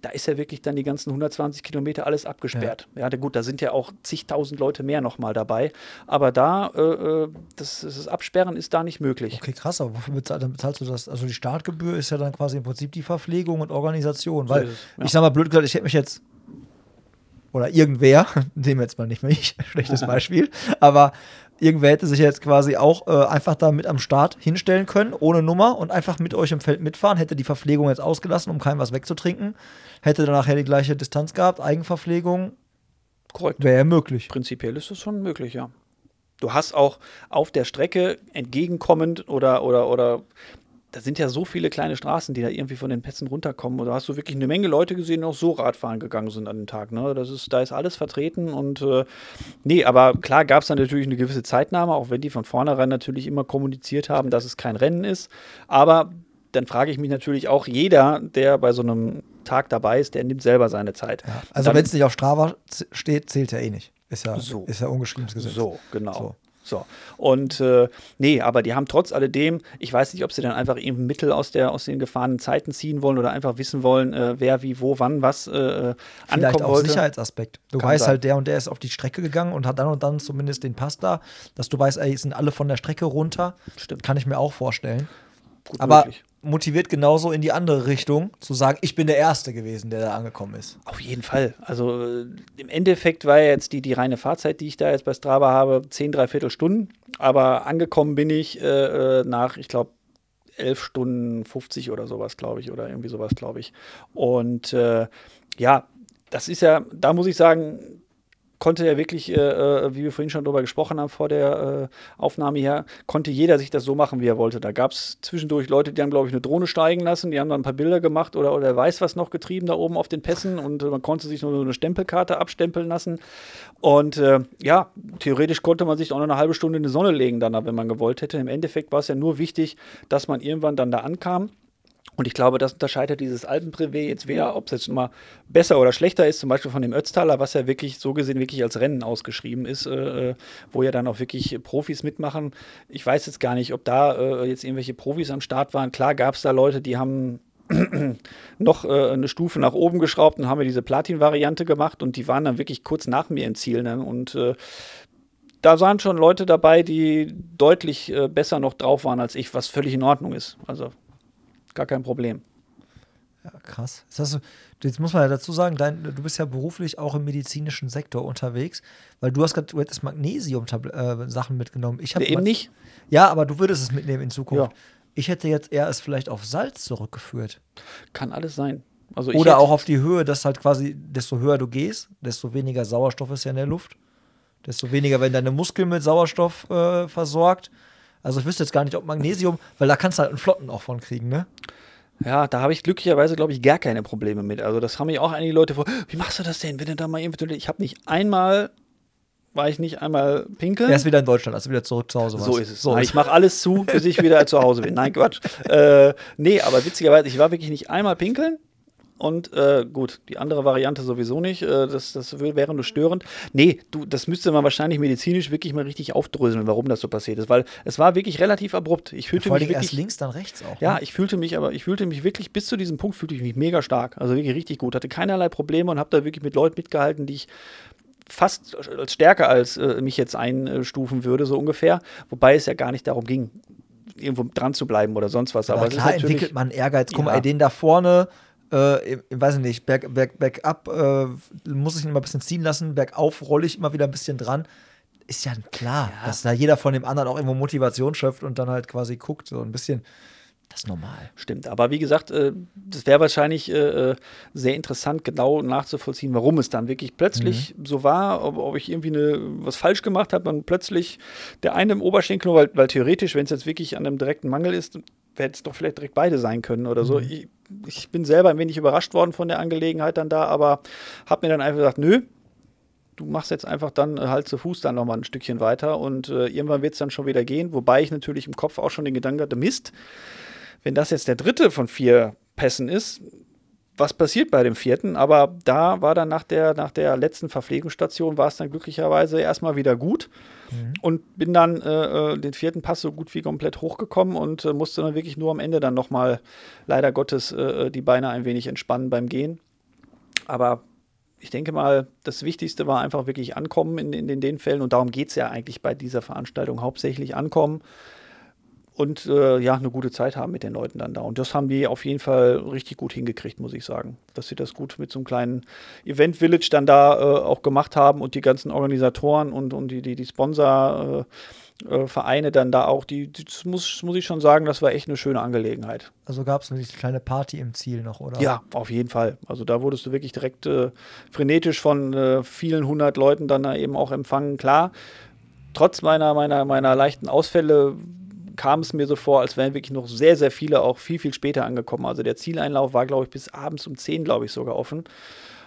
da ist ja wirklich dann die ganzen 120 Kilometer alles abgesperrt. Ja, ja gut, da sind ja auch zigtausend Leute mehr nochmal dabei. Aber da, äh, äh, das, das, Absperren ist da nicht möglich. Okay, krass, aber wofür bezahlst du das? Also die Startgebühr ist ja dann quasi im Prinzip die Verpflegung und Organisation. Weil, es, ja. ich sag mal blöd gesagt, ich hätte mich jetzt oder irgendwer, nehmen wir jetzt mal nicht mehr ich, schlechtes Beispiel, aber irgendwer hätte sich jetzt quasi auch äh, einfach da mit am Start hinstellen können, ohne Nummer und einfach mit euch im Feld mitfahren, hätte die Verpflegung jetzt ausgelassen, um keinem was wegzutrinken, hätte dann nachher die gleiche Distanz gehabt, Eigenverpflegung. Korrekt. Wäre ja möglich. Prinzipiell ist das schon möglich, ja. Du hast auch auf der Strecke entgegenkommend oder, oder, oder da sind ja so viele kleine Straßen, die da irgendwie von den Pätzen runterkommen. Und da hast du wirklich eine Menge Leute gesehen, die auch so Radfahren gegangen sind an dem Tag. Ne? Das ist, da ist alles vertreten und äh, nee, aber klar gab es dann natürlich eine gewisse Zeitnahme, auch wenn die von vornherein natürlich immer kommuniziert haben, dass es kein Rennen ist. Aber dann frage ich mich natürlich auch, jeder, der bei so einem Tag dabei ist, der nimmt selber seine Zeit. Ja, also wenn es nicht auf Strava steht, zählt er eh nicht. Ist ja, so. ist ja ungeschriebenes Gesetz. So, genau. So. So. Und äh, nee, aber die haben trotz alledem, ich weiß nicht, ob sie dann einfach eben Mittel aus, der, aus den gefahrenen Zeiten ziehen wollen oder einfach wissen wollen, äh, wer wie, wo, wann, was äh, äh Vielleicht auch wollte. Sicherheitsaspekt. Du Kann weißt sein. halt, der und der ist auf die Strecke gegangen und hat dann und dann zumindest den Pass da, dass du weißt, ey, sind alle von der Strecke runter. Stimmt. Kann ich mir auch vorstellen. Gut aber möglich motiviert genauso in die andere Richtung, zu sagen, ich bin der Erste gewesen, der da angekommen ist. Auf jeden Fall. Also äh, im Endeffekt war ja jetzt die, die reine Fahrzeit, die ich da jetzt bei Strava habe, 10, dreiviertel Stunden. Aber angekommen bin ich äh, äh nach, ich glaube, 11 Stunden 50 oder sowas, glaube ich, oder irgendwie sowas, glaube ich. Und äh, ja, das ist ja, da muss ich sagen, konnte ja wirklich, äh, äh, wie wir vorhin schon darüber gesprochen haben vor der äh, Aufnahme hier, konnte jeder sich das so machen, wie er wollte. Da gab es zwischendurch Leute, die haben, glaube ich, eine Drohne steigen lassen, die haben dann ein paar Bilder gemacht oder, oder weiß was noch getrieben da oben auf den Pässen und man konnte sich nur so eine Stempelkarte abstempeln lassen. Und äh, ja, theoretisch konnte man sich auch noch eine halbe Stunde in die Sonne legen dann, wenn man gewollt hätte. Im Endeffekt war es ja nur wichtig, dass man irgendwann dann da ankam und ich glaube, das unterscheidet dieses Alpenprivé jetzt weder, ob es jetzt mal besser oder schlechter ist, zum Beispiel von dem Ötztaler, was ja wirklich so gesehen wirklich als Rennen ausgeschrieben ist, äh, äh, wo ja dann auch wirklich Profis mitmachen. Ich weiß jetzt gar nicht, ob da äh, jetzt irgendwelche Profis am Start waren. Klar gab es da Leute, die haben noch äh, eine Stufe nach oben geschraubt und haben wir diese Platin-Variante gemacht und die waren dann wirklich kurz nach mir im Ziel. Ne? Und äh, da waren schon Leute dabei, die deutlich äh, besser noch drauf waren als ich, was völlig in Ordnung ist. Also gar kein Problem. Ja, krass. Jetzt, du, jetzt, muss man ja dazu sagen, dein, du bist ja beruflich auch im medizinischen Sektor unterwegs, weil du hast gerade das Magnesium-Sachen äh, mitgenommen. Ich nee, eben nicht. Ja, aber du würdest es mitnehmen in Zukunft. Ja. Ich hätte jetzt eher es vielleicht auf Salz zurückgeführt. Kann alles sein. Also Oder auch auf die Höhe, dass halt quasi, desto höher du gehst, desto weniger Sauerstoff ist ja in der Luft. Desto weniger werden deine Muskeln mit Sauerstoff äh, versorgt. Also ich wüsste jetzt gar nicht, ob Magnesium, weil da kannst du halt einen Flotten auch von kriegen, ne? Ja, da habe ich glücklicherweise, glaube ich, gar keine Probleme mit. Also das haben mich auch einige Leute vor, wie machst du das denn, wenn du da mal irgendwie, ich habe nicht einmal, war ich nicht einmal pinkeln. Er ist wieder in Deutschland, also wieder zurück zu Hause warst. So ist es. So ich mache alles zu, bis ich wieder zu Hause bin. Nein, Quatsch. Äh, nee, aber witzigerweise, ich war wirklich nicht einmal pinkeln und äh, gut, die andere Variante sowieso nicht. Äh, das, das wäre nur störend. Nee, du, das müsste man wahrscheinlich medizinisch wirklich mal richtig aufdröseln, warum das so passiert ist. Weil es war wirklich relativ abrupt. Ich fühlte Vor mich wirklich, erst links, dann rechts auch. Ja, ne? ich fühlte mich, aber ich fühlte mich wirklich, bis zu diesem Punkt fühlte ich mich mega stark. Also wirklich richtig gut. Hatte keinerlei Probleme und habe da wirklich mit Leuten mitgehalten, die ich fast als stärker als äh, mich jetzt einstufen würde, so ungefähr. Wobei es ja gar nicht darum ging, irgendwo dran zu bleiben oder sonst was. Aber, aber klar entwickelt man Ehrgeiz. Guck ja. mal, den da vorne äh, ich weiß nicht, berg, berg, bergab äh, muss ich ihn immer ein bisschen ziehen lassen, bergauf rolle ich immer wieder ein bisschen dran. Ist ja klar, ja. dass da jeder von dem anderen auch irgendwo Motivation schöpft und dann halt quasi guckt, so ein bisschen. Das ist normal. Stimmt, aber wie gesagt, äh, das wäre wahrscheinlich äh, äh, sehr interessant, genau nachzuvollziehen, warum es dann wirklich plötzlich mhm. so war, ob, ob, ich irgendwie eine, was falsch gemacht habe, dann plötzlich der eine im Oberschenkel, weil, weil theoretisch, wenn es jetzt wirklich an einem direkten Mangel ist, hätte es doch vielleicht direkt beide sein können oder so. Mhm. Ich, ich, bin selber ein wenig überrascht worden von der Angelegenheit dann da, aber habe mir dann einfach gesagt, nö, du machst jetzt einfach dann äh, halt zu Fuß dann nochmal ein Stückchen weiter und äh, irgendwann wird es dann schon wieder gehen, wobei ich natürlich im Kopf auch schon den Gedanken hatte, Mist, wenn das jetzt der dritte von vier Pässen ist, was passiert bei dem vierten? Aber da war dann nach der, nach der letzten Verpflegungsstation, war es dann glücklicherweise erstmal wieder gut. Mhm. Und bin dann äh, äh, den vierten Pass so gut wie komplett hochgekommen und äh, musste dann wirklich nur am Ende dann nochmal, leider Gottes, äh, äh, die Beine ein wenig entspannen beim Gehen. Aber ich denke mal, das Wichtigste war einfach wirklich ankommen in, in, in den Fällen. Und darum geht es ja eigentlich bei dieser Veranstaltung hauptsächlich ankommen und äh, ja, eine gute Zeit haben mit den Leuten dann da. Und das haben die auf jeden Fall richtig gut hingekriegt, muss ich sagen. Dass sie das gut mit so einem kleinen Event Village dann da äh, auch gemacht haben und die ganzen Organisatoren und, und die, die, die Sponsor. Äh, äh Vereine dann da auch, die, das muss, muss ich schon sagen, das war echt eine schöne Angelegenheit. Also gab es eine kleine Party im Ziel noch, oder? Ja, auf jeden Fall. Also da wurdest du wirklich direkt äh, frenetisch von äh, vielen hundert Leuten dann da eben auch empfangen. Klar, trotz meiner, meiner, meiner leichten Ausfälle kam es mir so vor, als wären wirklich noch sehr, sehr viele auch viel, viel später angekommen. Also der Zieleinlauf war, glaube ich, bis abends um 10, glaube ich, sogar offen.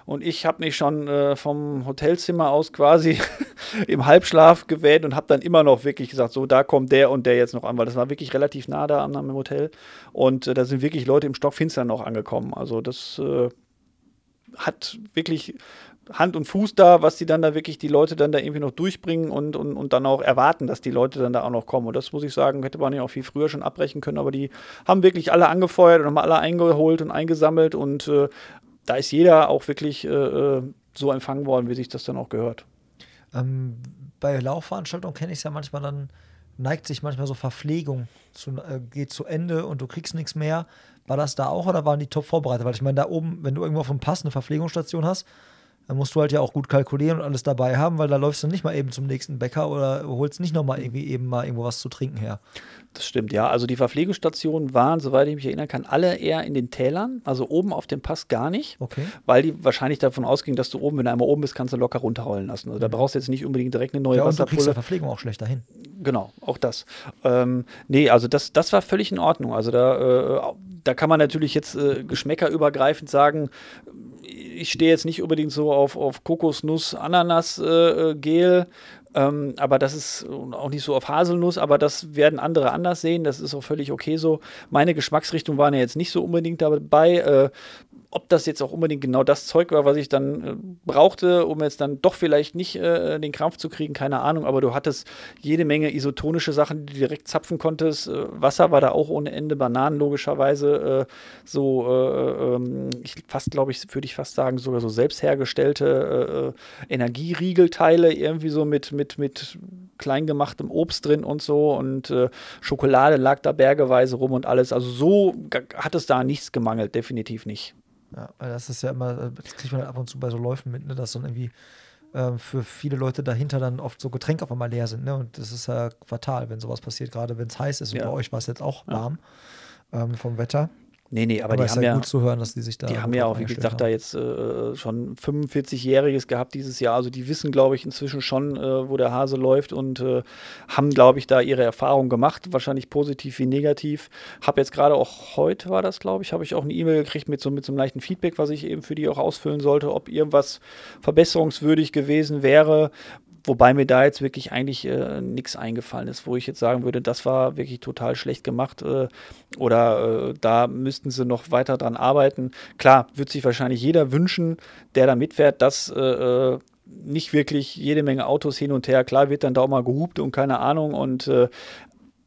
Und ich habe mich schon äh, vom Hotelzimmer aus quasi im Halbschlaf gewählt und habe dann immer noch wirklich gesagt, so, da kommt der und der jetzt noch an, weil das war wirklich relativ nah da am, Hotel. Und äh, da sind wirklich Leute im Stockfinster noch angekommen. Also das äh, hat wirklich Hand und Fuß da, was die dann da wirklich die Leute dann da irgendwie noch durchbringen und, und, und dann auch erwarten, dass die Leute dann da auch noch kommen. Und das muss ich sagen, hätte man ja auch viel früher schon abbrechen können, aber die haben wirklich alle angefeuert und haben alle eingeholt und eingesammelt und äh, da ist jeder auch wirklich äh, äh so empfangen worden, wie sich das dann auch gehört. Ähm, bei Laufveranstaltungen kenne ich es ja manchmal dann, neigt sich manchmal so Verpflegung, zu, äh, geht zu Ende und du kriegst nichts mehr. War das da auch oder waren die top vorbereitet? Weil ich meine, da oben, wenn du irgendwo auf dem Pass eine Verpflegungsstation hast, dann musst du halt ja auch gut kalkulieren und alles dabei haben, weil da läufst du nicht mal eben zum nächsten Bäcker oder holst nicht nochmal irgendwie eben mal irgendwo was zu trinken her. Das stimmt, ja. Also die Verpflegungsstationen waren, soweit ich mich erinnern kann, alle eher in den Tälern, also oben auf dem Pass gar nicht. Okay. Weil die wahrscheinlich davon ausgingen, dass du oben, wenn du einmal oben bist, kannst du locker runterrollen lassen. Also da mhm. brauchst du jetzt nicht unbedingt direkt eine neue ja, und Wasserpulle. Du kriegst ja Verpflegung auch schlecht dahin. Genau, auch das. Ähm, nee, also das, das war völlig in Ordnung. Also da, äh, da kann man natürlich jetzt äh, geschmäckerübergreifend sagen, ich stehe jetzt nicht unbedingt so auf, auf Kokosnuss, Ananas, äh, äh, Gel, ähm, aber das ist auch nicht so auf Haselnuss, aber das werden andere anders sehen. Das ist auch völlig okay so. Meine Geschmacksrichtung waren ja jetzt nicht so unbedingt dabei. Äh, ob das jetzt auch unbedingt genau das Zeug war, was ich dann äh, brauchte, um jetzt dann doch vielleicht nicht äh, den Krampf zu kriegen, keine Ahnung, aber du hattest jede Menge isotonische Sachen, die du direkt zapfen konntest. Äh, Wasser war da auch ohne Ende, Bananen logischerweise, äh, so äh, ähm, ich fast, glaube ich, würde ich fast sagen, sogar so selbst hergestellte äh, Energieriegelteile, irgendwie so mit, mit, mit kleingemachtem Obst drin und so und Schokolade lag da bergeweise rum und alles. Also so hat es da nichts gemangelt, definitiv nicht. Ja, das ist ja immer, das kriegt man halt ab und zu bei so Läufen mit, ne, dass dann irgendwie ähm, für viele Leute dahinter dann oft so Getränke auf einmal leer sind. Ne? Und das ist ja fatal, wenn sowas passiert, gerade wenn es heiß ist. Und ja. bei euch war es jetzt auch warm ja. ähm, vom Wetter. Nee, nee, aber, aber die haben ja gut zu hören, dass die sich da. Die haben ja auch, wie gesagt, haben. da jetzt äh, schon 45-Jähriges gehabt dieses Jahr. Also die wissen, glaube ich, inzwischen schon, äh, wo der Hase läuft und äh, haben, glaube ich, da ihre Erfahrungen gemacht, wahrscheinlich positiv wie negativ. Habe jetzt gerade auch heute war das, glaube ich, habe ich auch eine E-Mail gekriegt mit so, mit so einem leichten Feedback, was ich eben für die auch ausfüllen sollte, ob irgendwas verbesserungswürdig gewesen wäre, Wobei mir da jetzt wirklich eigentlich äh, nichts eingefallen ist, wo ich jetzt sagen würde, das war wirklich total schlecht gemacht äh, oder äh, da müssten sie noch weiter dran arbeiten. Klar, wird sich wahrscheinlich jeder wünschen, der da mitfährt, dass äh, äh, nicht wirklich jede Menge Autos hin und her. Klar wird dann da auch mal gehupt und keine Ahnung und äh,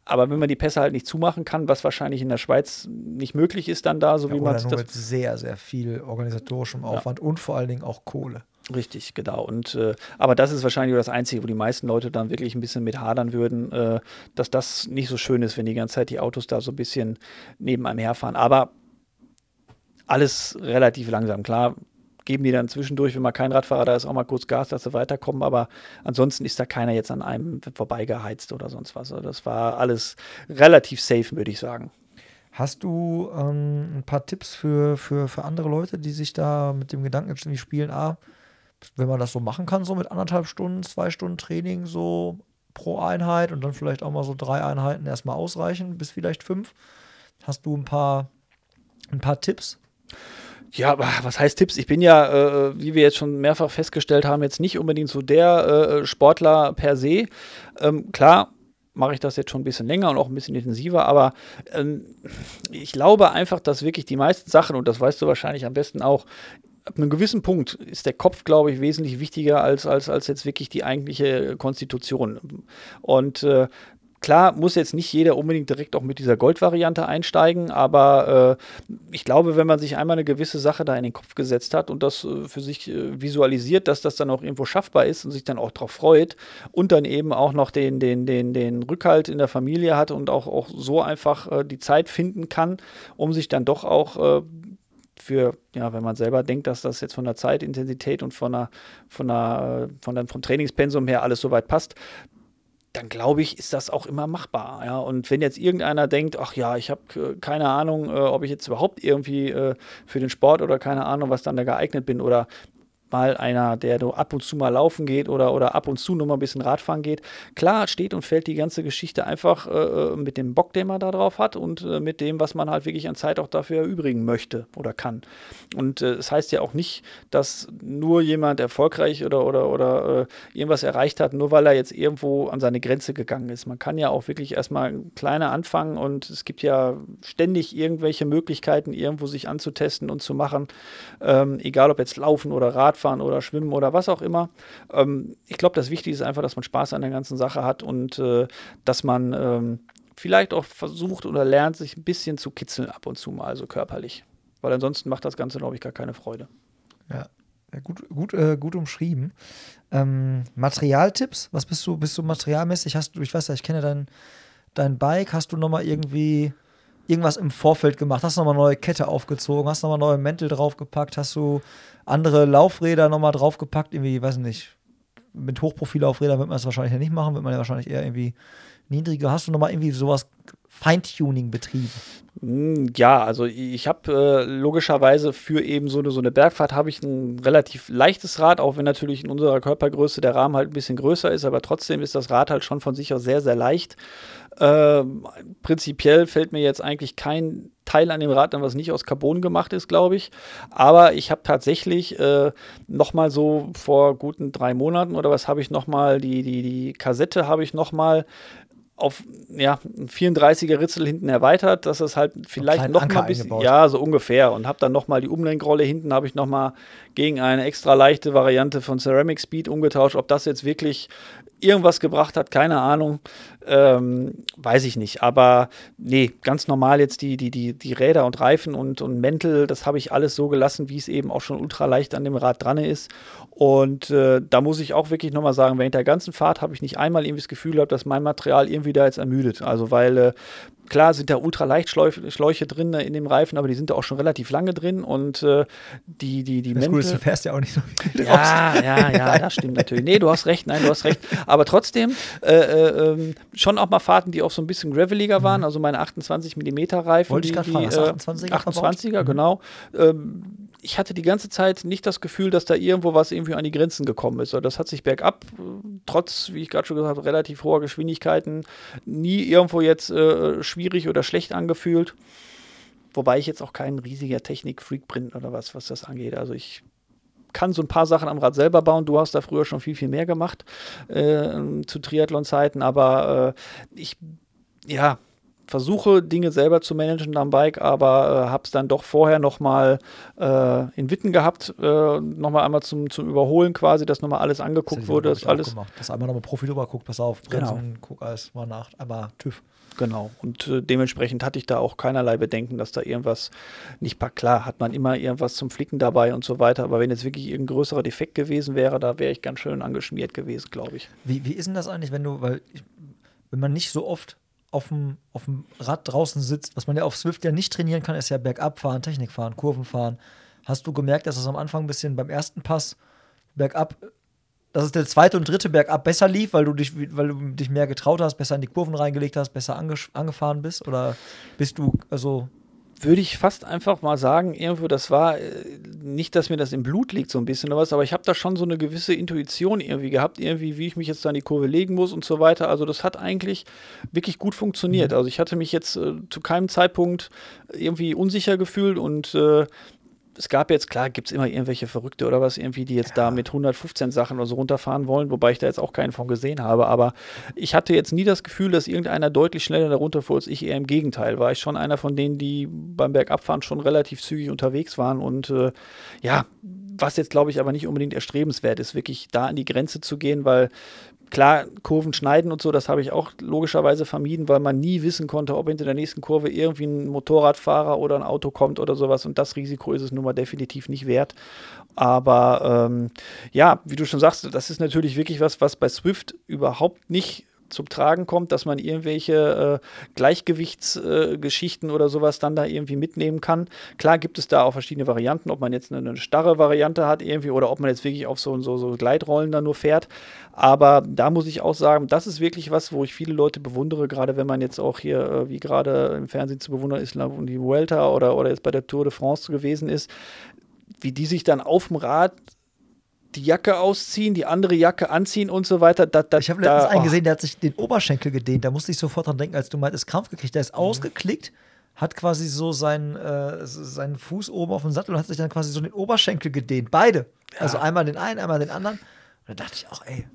aber wenn man die Pässe halt nicht zumachen kann, was wahrscheinlich in der Schweiz nicht möglich ist, dann da, so ja, wie man es. Mit sehr, sehr viel organisatorischem Aufwand ja. und vor allen Dingen auch Kohle. Richtig, genau. Und äh, aber das ist wahrscheinlich das Einzige, wo die meisten Leute dann wirklich ein bisschen mit hadern würden, äh, dass das nicht so schön ist, wenn die ganze Zeit die Autos da so ein bisschen neben einem herfahren. Aber alles relativ langsam. Klar, geben die dann zwischendurch, wenn mal kein Radfahrer da ist, auch mal kurz Gas, dass sie weiterkommen. Aber ansonsten ist da keiner jetzt an einem vorbeigeheizt oder sonst was. Also das war alles relativ safe, würde ich sagen. Hast du ähm, ein paar Tipps für, für, für andere Leute, die sich da mit dem Gedanken irgendwie spielen, ah, wenn man das so machen kann, so mit anderthalb Stunden, zwei Stunden Training so pro Einheit und dann vielleicht auch mal so drei Einheiten erstmal ausreichen, bis vielleicht fünf. Hast du ein paar, ein paar Tipps? Ja, was heißt Tipps? Ich bin ja, äh, wie wir jetzt schon mehrfach festgestellt haben, jetzt nicht unbedingt so der äh, Sportler per se. Ähm, klar, mache ich das jetzt schon ein bisschen länger und auch ein bisschen intensiver, aber ähm, ich glaube einfach, dass wirklich die meisten Sachen, und das weißt du wahrscheinlich am besten auch, ab einem gewissen Punkt ist der Kopf, glaube ich, wesentlich wichtiger als, als, als jetzt wirklich die eigentliche Konstitution. Und äh, Klar muss jetzt nicht jeder unbedingt direkt auch mit dieser Goldvariante einsteigen, aber äh, ich glaube, wenn man sich einmal eine gewisse Sache da in den Kopf gesetzt hat und das äh, für sich äh, visualisiert, dass das dann auch irgendwo schaffbar ist und sich dann auch darauf freut und dann eben auch noch den, den, den, den Rückhalt in der Familie hat und auch, auch so einfach äh, die Zeit finden kann, um sich dann doch auch äh, für, ja, wenn man selber denkt, dass das jetzt von der Zeitintensität und von der, von der, von der, vom Trainingspensum her alles soweit passt, dann glaube ich, ist das auch immer machbar. Ja? Und wenn jetzt irgendeiner denkt, ach ja, ich habe äh, keine Ahnung, äh, ob ich jetzt überhaupt irgendwie äh, für den Sport oder keine Ahnung, was dann da geeignet bin oder mal einer, der nur ab und zu mal laufen geht oder, oder ab und zu nur mal ein bisschen Radfahren geht. Klar steht und fällt die ganze Geschichte einfach äh, äh mit dem Bock, den man da drauf hat und äh, mit dem, was man halt wirklich an Zeit auch dafür erübrigen möchte oder kann. Und es äh, das heißt ja auch nicht, dass nur jemand erfolgreich oder, oder, oder äh, irgendwas erreicht hat, nur weil er jetzt irgendwo an seine Grenze gegangen ist. Man kann ja auch wirklich erstmal kleiner anfangen und es gibt ja ständig irgendwelche Möglichkeiten, irgendwo sich anzutesten und zu machen, ähm, egal ob jetzt Laufen oder Radfahren Radfahren oder Schwimmen oder was auch immer. Ähm, ich glaube, das Wichtige ist einfach, dass man Spaß an der ganzen Sache hat und äh, dass man ähm, vielleicht auch versucht oder lernt, sich ein bisschen zu kitzeln ab und zu mal, also körperlich. Weil ansonsten macht das Ganze, glaube ich, gar keine Freude. Ja, gut, gut, äh, gut umschrieben. Ähm, Materialtipps? Was bist du, bist du materialmäßig? Hast du, ich weiß ja, ich kenne dein, dein Bike, hast du nochmal irgendwie irgendwas im Vorfeld gemacht? Hast du nochmal neue Kette aufgezogen? Hast du nochmal neue Mäntel draufgepackt? Hast du andere Laufräder nochmal draufgepackt? Irgendwie, weiß nicht, mit Hochprofillaufrädern wird man das wahrscheinlich ja nicht machen, wird man ja wahrscheinlich eher irgendwie niedriger. Hast du nochmal irgendwie sowas Feintuning betrieben? Hm, ja, also ich habe äh, logischerweise für eben so eine, so eine Bergfahrt habe ich ein relativ leichtes Rad, auch wenn natürlich in unserer Körpergröße der Rahmen halt ein bisschen größer ist, aber trotzdem ist das Rad halt schon von sich aus sehr, sehr leicht. Äh, prinzipiell fällt mir jetzt eigentlich kein Teil an dem Rad an, was nicht aus Carbon gemacht ist, glaube ich. Aber ich habe tatsächlich äh, noch mal so vor guten drei Monaten oder was habe ich noch mal die die die Kassette habe ich noch mal auf ja, ein 34er Ritzel hinten erweitert, dass es halt vielleicht noch mal ein bisschen, eingebaut. ja, so ungefähr und habe dann noch mal die Umlenkrolle hinten habe ich noch mal gegen eine extra leichte Variante von Ceramic Speed umgetauscht. Ob das jetzt wirklich irgendwas gebracht hat, keine Ahnung, ähm, weiß ich nicht. Aber nee, ganz normal jetzt die, die, die, die Räder und Reifen und, und Mäntel, das habe ich alles so gelassen, wie es eben auch schon ultraleicht an dem Rad dran ist. Und äh, da muss ich auch wirklich nochmal sagen, während der ganzen Fahrt habe ich nicht einmal irgendwie das Gefühl gehabt, dass mein Material irgendwie da jetzt ermüdet. Also weil äh, klar sind da Ultraleichtschläuche Schläuche drin äh, in dem Reifen, aber die sind da auch schon relativ lange drin und äh, die, die, die Das Gute ist, du Mäntel. fährst ja auch nicht so viel Ja, ja, ja, das stimmt natürlich. Nee, du hast recht, nein, du hast recht. Aber trotzdem, äh, äh, ähm, schon auch mal Fahrten, die auch so ein bisschen graveliger waren, also meine 28 mm Reifen. Mhm. Wollte ich die, grad die, fragen, du äh, 28er verbaut? 28er, Mhm. genau. Ähm, ich hatte die ganze Zeit nicht das Gefühl, dass da irgendwo was irgendwie an die Grenzen gekommen ist. Das hat sich bergab, äh, trotz, wie ich gerade schon gesagt habe, relativ hoher Geschwindigkeiten, nie irgendwo jetzt äh, schwierig oder schlecht angefühlt. Wobei ich jetzt auch kein riesiger Technik-Freak bin oder was, was das angeht. Also ich kann so ein paar Sachen am Rad selber bauen. Du hast da früher schon viel, viel mehr gemacht äh, zu Triathlon-Zeiten, aber äh, ich, ja, versuche Dinge selber zu managen am Bike, aber äh, habe es dann doch vorher noch mal äh, in Witten gehabt, äh, noch mal einmal zum, zum Überholen quasi, dass noch mal alles angeguckt wurde, das dass alles Gemacht. Dass einmal nochmal Profi drüber guckt, pass auf, Genau. Bremsen, guck alles mal nach, einmal TÜV. Genau. Und äh, dementsprechend hatte ich da auch keinerlei Bedenken, dass da irgendwas nicht passt. Klar, hat man immer irgendwas zum Flicken dabei und so weiter. Aber wenn jetzt wirklich irgendein größerer Defekt gewesen wäre, da wäre ich ganz schön angeschmiert gewesen, glaube ich. Wie, wie ist denn das eigentlich, wenn du, weil ich, wenn man nicht so oft auf dem, auf dem Rad draußen sitzt, was man ja auf Swift ja nicht trainieren kann, ist ja bergab fahren, Technik fahren, Kurven fahren. Hast du gemerkt, dass es am Anfang ein bisschen beim ersten Pass bergab, dass es der zweite und dritte bergab besser lief, weil du dich, weil du dich mehr getraut hast, besser in die Kurven reingelegt hast, besser ange, angefahren bist? Oder bist du, also, Würde ich fast einfach mal sagen, irgendwo, das war äh, nicht, dass mir das im Blut liegt, so ein bisschen oder was, aber ich habe da schon so eine gewisse Intuition irgendwie gehabt, irgendwie, wie ich mich jetzt da in die Kurve legen muss und so weiter. Also, das hat eigentlich wirklich gut funktioniert. Also, ich hatte mich jetzt äh, zu keinem Zeitpunkt irgendwie unsicher gefühlt und äh, es gab jetzt, klar, gibt es immer irgendwelche Verrückte oder was irgendwie, die jetzt da mit 115 Sachen oder so runterfahren wollen, wobei ich da jetzt auch keinen von gesehen habe. Aber ich hatte jetzt nie das Gefühl, dass irgendeiner deutlich schneller darunter fuhr als ich. Eher im Gegenteil. War ich schon einer von denen, die beim Bergabfahren schon relativ zügig unterwegs waren. Und äh, ja, was jetzt, glaube ich, aber nicht unbedingt erstrebenswert ist, wirklich da an die Grenze zu gehen, weil Klar, Kurven schneiden und so, das habe ich auch logischerweise vermieden, weil man nie wissen konnte, ob hinter der nächsten Kurve irgendwie ein Motorradfahrer oder ein Auto kommt oder sowas. Und das Risiko ist es nun mal definitiv nicht wert. Aber ähm, ja, wie du schon sagst, das ist natürlich wirklich was, was bei Swift überhaupt nicht zum Tragen kommt, dass man irgendwelche äh, Gleichgewichtsgeschichten äh, oder sowas dann da irgendwie mitnehmen kann. Klar gibt es da auch verschiedene Varianten, ob man jetzt eine, eine starre Variante hat irgendwie oder ob man jetzt wirklich auf so, so, so Gleitrollen da nur fährt. Aber da muss ich auch sagen, das ist wirklich was, wo ich viele Leute bewundere, gerade wenn man jetzt auch hier, äh, wie gerade im Fernsehen zu bewundern ist, die Vuelta oder, oder jetzt bei der Tour de France gewesen ist, wie die sich dann auf dem Rad die Jacke ausziehen, die andere Jacke anziehen und so weiter. Da, da, ich habe letztens da, einen oh. gesehen, der hat sich den Oberschenkel gedehnt. Da musste ich sofort dran denken, als du meintest, Krampf gekriegt. Der ist Mhm. ausgeklickt, hat quasi so seinen, äh, seinen Fuß oben auf dem Sattel und hat sich dann quasi so den Oberschenkel gedehnt. Beide. Also einmal den einen, einmal den anderen. Und da dachte ich auch, ey,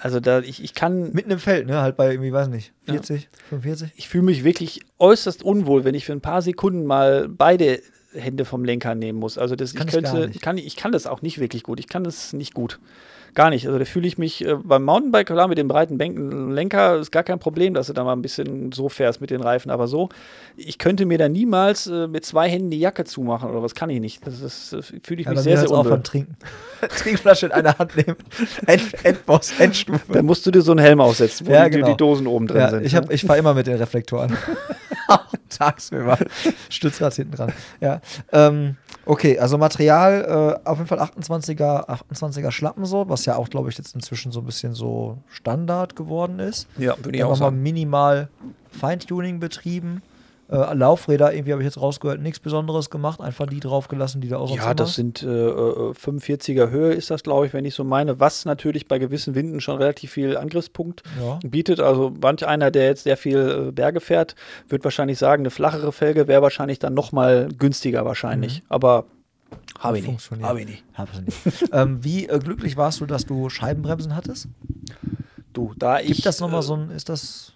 Also da, ich, ich kann, mitten im Feld, ne? Halt bei irgendwie, weiß nicht, 40, 45. ich fühle mich wirklich äußerst unwohl, wenn ich für ein paar Sekunden mal beide Hände vom Lenker nehmen muss. Also das, Kann ich ich könnte, nicht. kann, ich kann das auch nicht wirklich gut. Ich kann das nicht gut. Gar nicht. Also da fühle ich mich äh, beim Mountainbike, klar, mit dem breiten Bänken, Lenker ist gar kein Problem, dass du da mal ein bisschen so fährst mit den Reifen. Aber so, ich könnte mir da niemals äh, mit zwei Händen die Jacke zumachen oder was kann ich nicht. Das, das fühle ich Ja, mich sehr, sehr unwohl. Trinken. Trinkflasche in einer Hand nehmen. End, Endboss, Endstufe. Dann musst du dir so einen Helm aufsetzen, wo Ja, die, genau. die Dosen oben drin Ja, sind. ich, ne? ich fahre immer mit den Reflektoren. Auch Tagsüber. Stützrad hinten dran. Ja. Ähm, okay, also Material äh, auf jeden Fall 28er, 28er Schlappen so, was ja auch, glaube ich, jetzt inzwischen so ein bisschen so Standard geworden ist. ja, würde ich auch sagen. minimal Feintuning betrieben. Äh, Laufräder, irgendwie habe ich jetzt rausgehört, nichts Besonderes gemacht, einfach die draufgelassen, die da auch Ja, das sind äh, äh, 45er Höhe ist das, glaube ich, wenn ich so meine, was natürlich bei gewissen Winden schon relativ viel Angriffspunkt Ja. bietet. Also manch einer, der jetzt sehr viel äh, Berge fährt, wird wahrscheinlich sagen, eine flachere Felge wäre wahrscheinlich dann noch mal günstiger wahrscheinlich. Aber habe ich nicht. Funktioniert. Habe ich nicht. Hab's nicht. ähm, wie äh, glücklich warst du, dass du Scheibenbremsen hattest? Du, da ich Gibt das nochmal äh, so ein, ist das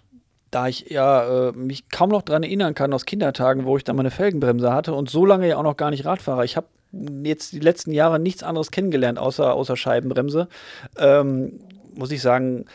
da ich ja äh, mich kaum noch daran erinnern kann aus Kindertagen, wo ich da meine Felgenbremse hatte und so lange ja auch noch gar nicht Radfahrer. Ich habe jetzt die letzten Jahre nichts anderes kennengelernt, außer, außer Scheibenbremse. Ähm, muss ich sagen,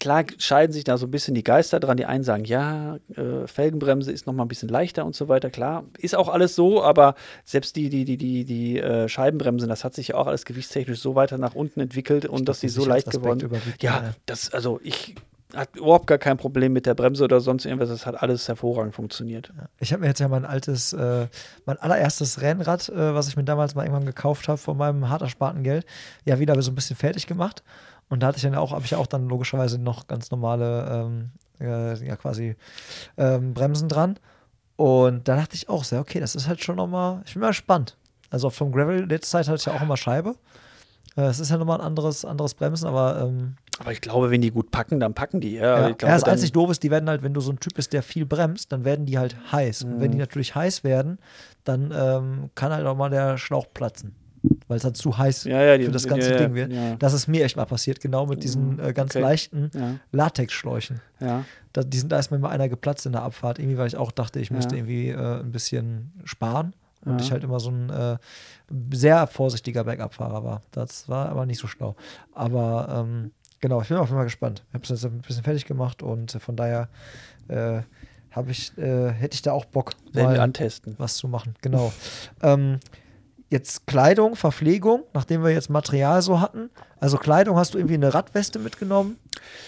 klar scheiden sich da so ein bisschen die Geister dran. Die einen sagen, ja, äh, Felgenbremse ist noch mal ein bisschen leichter und so weiter. Klar, ist auch alles so, aber selbst die, die, die, die, die äh, Scheibenbremsen, das hat sich ja auch alles gewichtstechnisch so weiter nach unten entwickelt und dass sie so leicht geworden Ja, das, also ich hat überhaupt gar kein Problem mit der Bremse oder sonst irgendwas. Das hat alles hervorragend funktioniert. Ich habe mir jetzt ja mein altes, äh, mein allererstes Rennrad, äh, was ich mir damals mal irgendwann gekauft habe, von meinem hart ersparten Geld, ja wieder so ein bisschen fertig gemacht. Und da hatte ich dann auch, habe ich auch dann logischerweise noch ganz normale, ähm, äh, ja quasi ähm, Bremsen dran. Und da dachte ich auch sehr, okay, das ist halt schon nochmal, ich bin mal gespannt. Also vom Gravel, letzte Zeit hatte ich ja auch immer Scheibe. Äh, es ist ja nochmal ein anderes, anderes Bremsen, aber. Ähm, aber ich glaube, wenn die gut packen, dann packen die. Ja, ja. Glaube, ja das einzig doof ist, die werden halt, wenn du so ein Typ bist, der viel bremst, dann werden die halt heiß. Mhm. Und wenn die mhm. natürlich heiß werden, dann ähm, kann halt auch mal der Schlauch platzen weil es dann zu heiß ja, ja, die, für das ganze ja, Ding wird. Das ist mir echt mal passiert, genau mit diesen äh, ganz okay. leichten Latexschläuchen. Da, die sind da erstmal mal einer geplatzt in der Abfahrt, irgendwie, weil ich auch dachte, ich müsste irgendwie äh, ein bisschen sparen. Und ich halt immer so ein äh, sehr vorsichtiger Bergabfahrer war. Das war aber nicht so schlau. Aber ähm, genau, ich bin auf jeden Fall gespannt. Ich habe es jetzt ein bisschen fertig gemacht und von daher äh, ich, äh, hätte ich da auch Bock, mal antesten. was zu machen. Genau. ähm, jetzt Kleidung, Verpflegung, nachdem wir jetzt Material so hatten. Also Kleidung hast du irgendwie eine Radweste mitgenommen,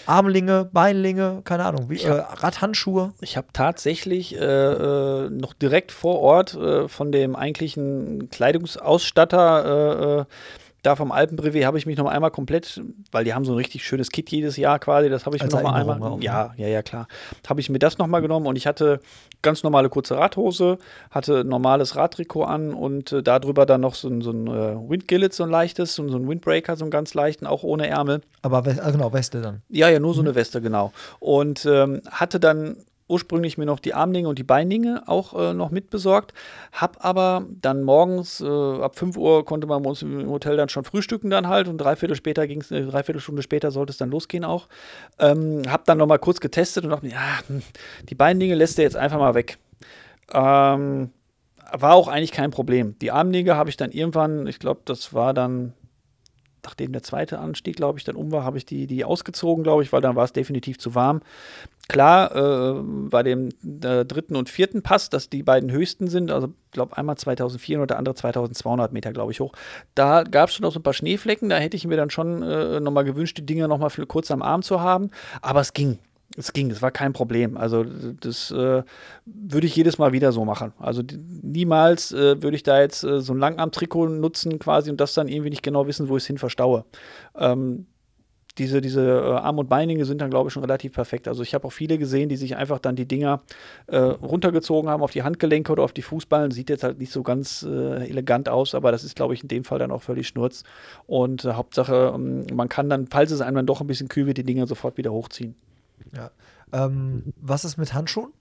Armlinge, Beinlinge, keine Ahnung, wie, äh, Radhandschuhe. Ich habe tatsächlich äh, äh, noch direkt vor Ort äh, von dem eigentlichen Kleidungsausstatter äh, da vom Alpenbrevet habe ich mich noch einmal komplett, weil die haben so ein richtig schönes Kit jedes Jahr quasi, das habe ich Als mir noch mal einmal, auch, ja, ja, ja, klar, habe ich mir das noch mal genommen und ich hatte ganz normale kurze Radhose, hatte normales Radtrikot an und äh, darüber dann noch so, ein, so ein äh, Windgillet, so ein leichtes und so ein Windbreaker, so einen ganz leichten, auch ohne Ärmel. Aber ah, genau, Weste dann. Ja, ja, nur so mhm. eine Weste, genau. Und ähm, hatte dann ursprünglich mir noch die Armdinge und die Beindinge auch äh, noch mitbesorgt. Hab aber dann morgens äh, ab 5 Uhr konnte man bei uns im Hotel dann schon frühstücken dann halt und dreiviertel später ging es, äh, dreiviertel Stunde später sollte es dann losgehen auch. Ähm, hab dann noch mal kurz getestet und dachte mir, ja, hm, die Beindinge lässt er jetzt einfach mal weg. Ähm, war auch eigentlich kein Problem. Die Armdinge habe ich dann irgendwann, ich glaube, das war dann nachdem der zweite Anstieg, glaube ich, dann um war, habe ich die, die ausgezogen, glaube ich, weil dann war es definitiv zu warm. Klar, äh, bei dem äh, dritten und vierten Pass, dass die beiden höchsten sind, also ich glaube einmal 2400 und der andere 2200 Meter, glaube ich, hoch. Da gab es schon noch so ein paar Schneeflecken, da hätte ich mir dann schon äh, nochmal gewünscht, die Dinger nochmal kurz am Arm zu haben, aber es ging. Es ging, es war kein Problem. Also das äh, würde ich jedes Mal wieder so machen. Also niemals äh, würde ich da jetzt äh, so ein Langarm-Trikot nutzen quasi und das dann irgendwie nicht genau wissen, wo ich es hin verstaue. Ähm, diese, diese äh, Arm- und Beininge sind dann, glaube ich, schon relativ perfekt. Also ich habe auch viele gesehen, die sich einfach dann die Dinger äh, runtergezogen haben auf die Handgelenke oder auf die Fußballen. Sieht jetzt halt nicht so ganz äh, elegant aus, aber das ist, glaube ich, in dem Fall dann auch völlig schnurz. Und Hauptsache, ähm, man kann dann, falls es einem dann doch ein bisschen kühl wird, die Dinger sofort wieder hochziehen. Ja. Ähm, was ist mit Handschuhen?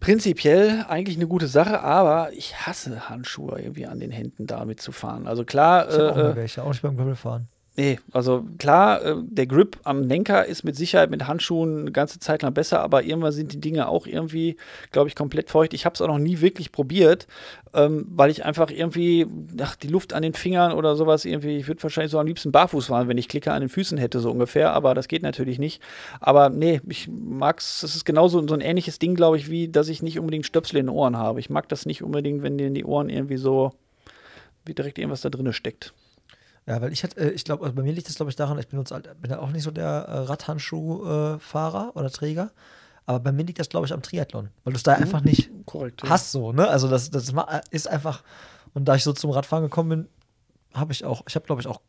Prinzipiell eigentlich eine gute Sache, aber ich hasse Handschuhe irgendwie an den Händen damit zu fahren. Also klar. Ich habe äh, auch welche, auch nicht beim Gravelfahren. Nee, also klar, äh, der Grip am Lenker ist mit Sicherheit mit Handschuhen eine ganze Zeit lang besser, aber irgendwann sind die Dinge auch irgendwie, glaube ich, komplett feucht. Ich habe es auch noch nie wirklich probiert, ähm, weil ich einfach irgendwie, ach, die Luft an den Fingern oder sowas irgendwie, ich würde wahrscheinlich so am liebsten barfuß fahren, wenn ich Klicker an den Füßen hätte, so ungefähr, aber das geht natürlich nicht. Aber nee, ich mag es, das ist genauso so ein ähnliches Ding, glaube ich, wie, dass ich nicht unbedingt Stöpsel in den Ohren habe. Ich mag das nicht unbedingt, wenn dir in die Ohren irgendwie so, wie direkt irgendwas da drin steckt. Ja, weil ich hätte, äh, ich glaube, also bei mir liegt das, glaube ich, daran, ich benutze, bin ja auch nicht so der äh, Radhandschuhfahrer oder Träger. Aber bei mir liegt das, glaube ich, am Triathlon, weil du es da mhm. einfach nicht Korrekt, hast, so, ne? Also, das, das ist einfach, und da ich so zum Radfahren gekommen bin, habe ich auch, ich habe, glaube ich, auch,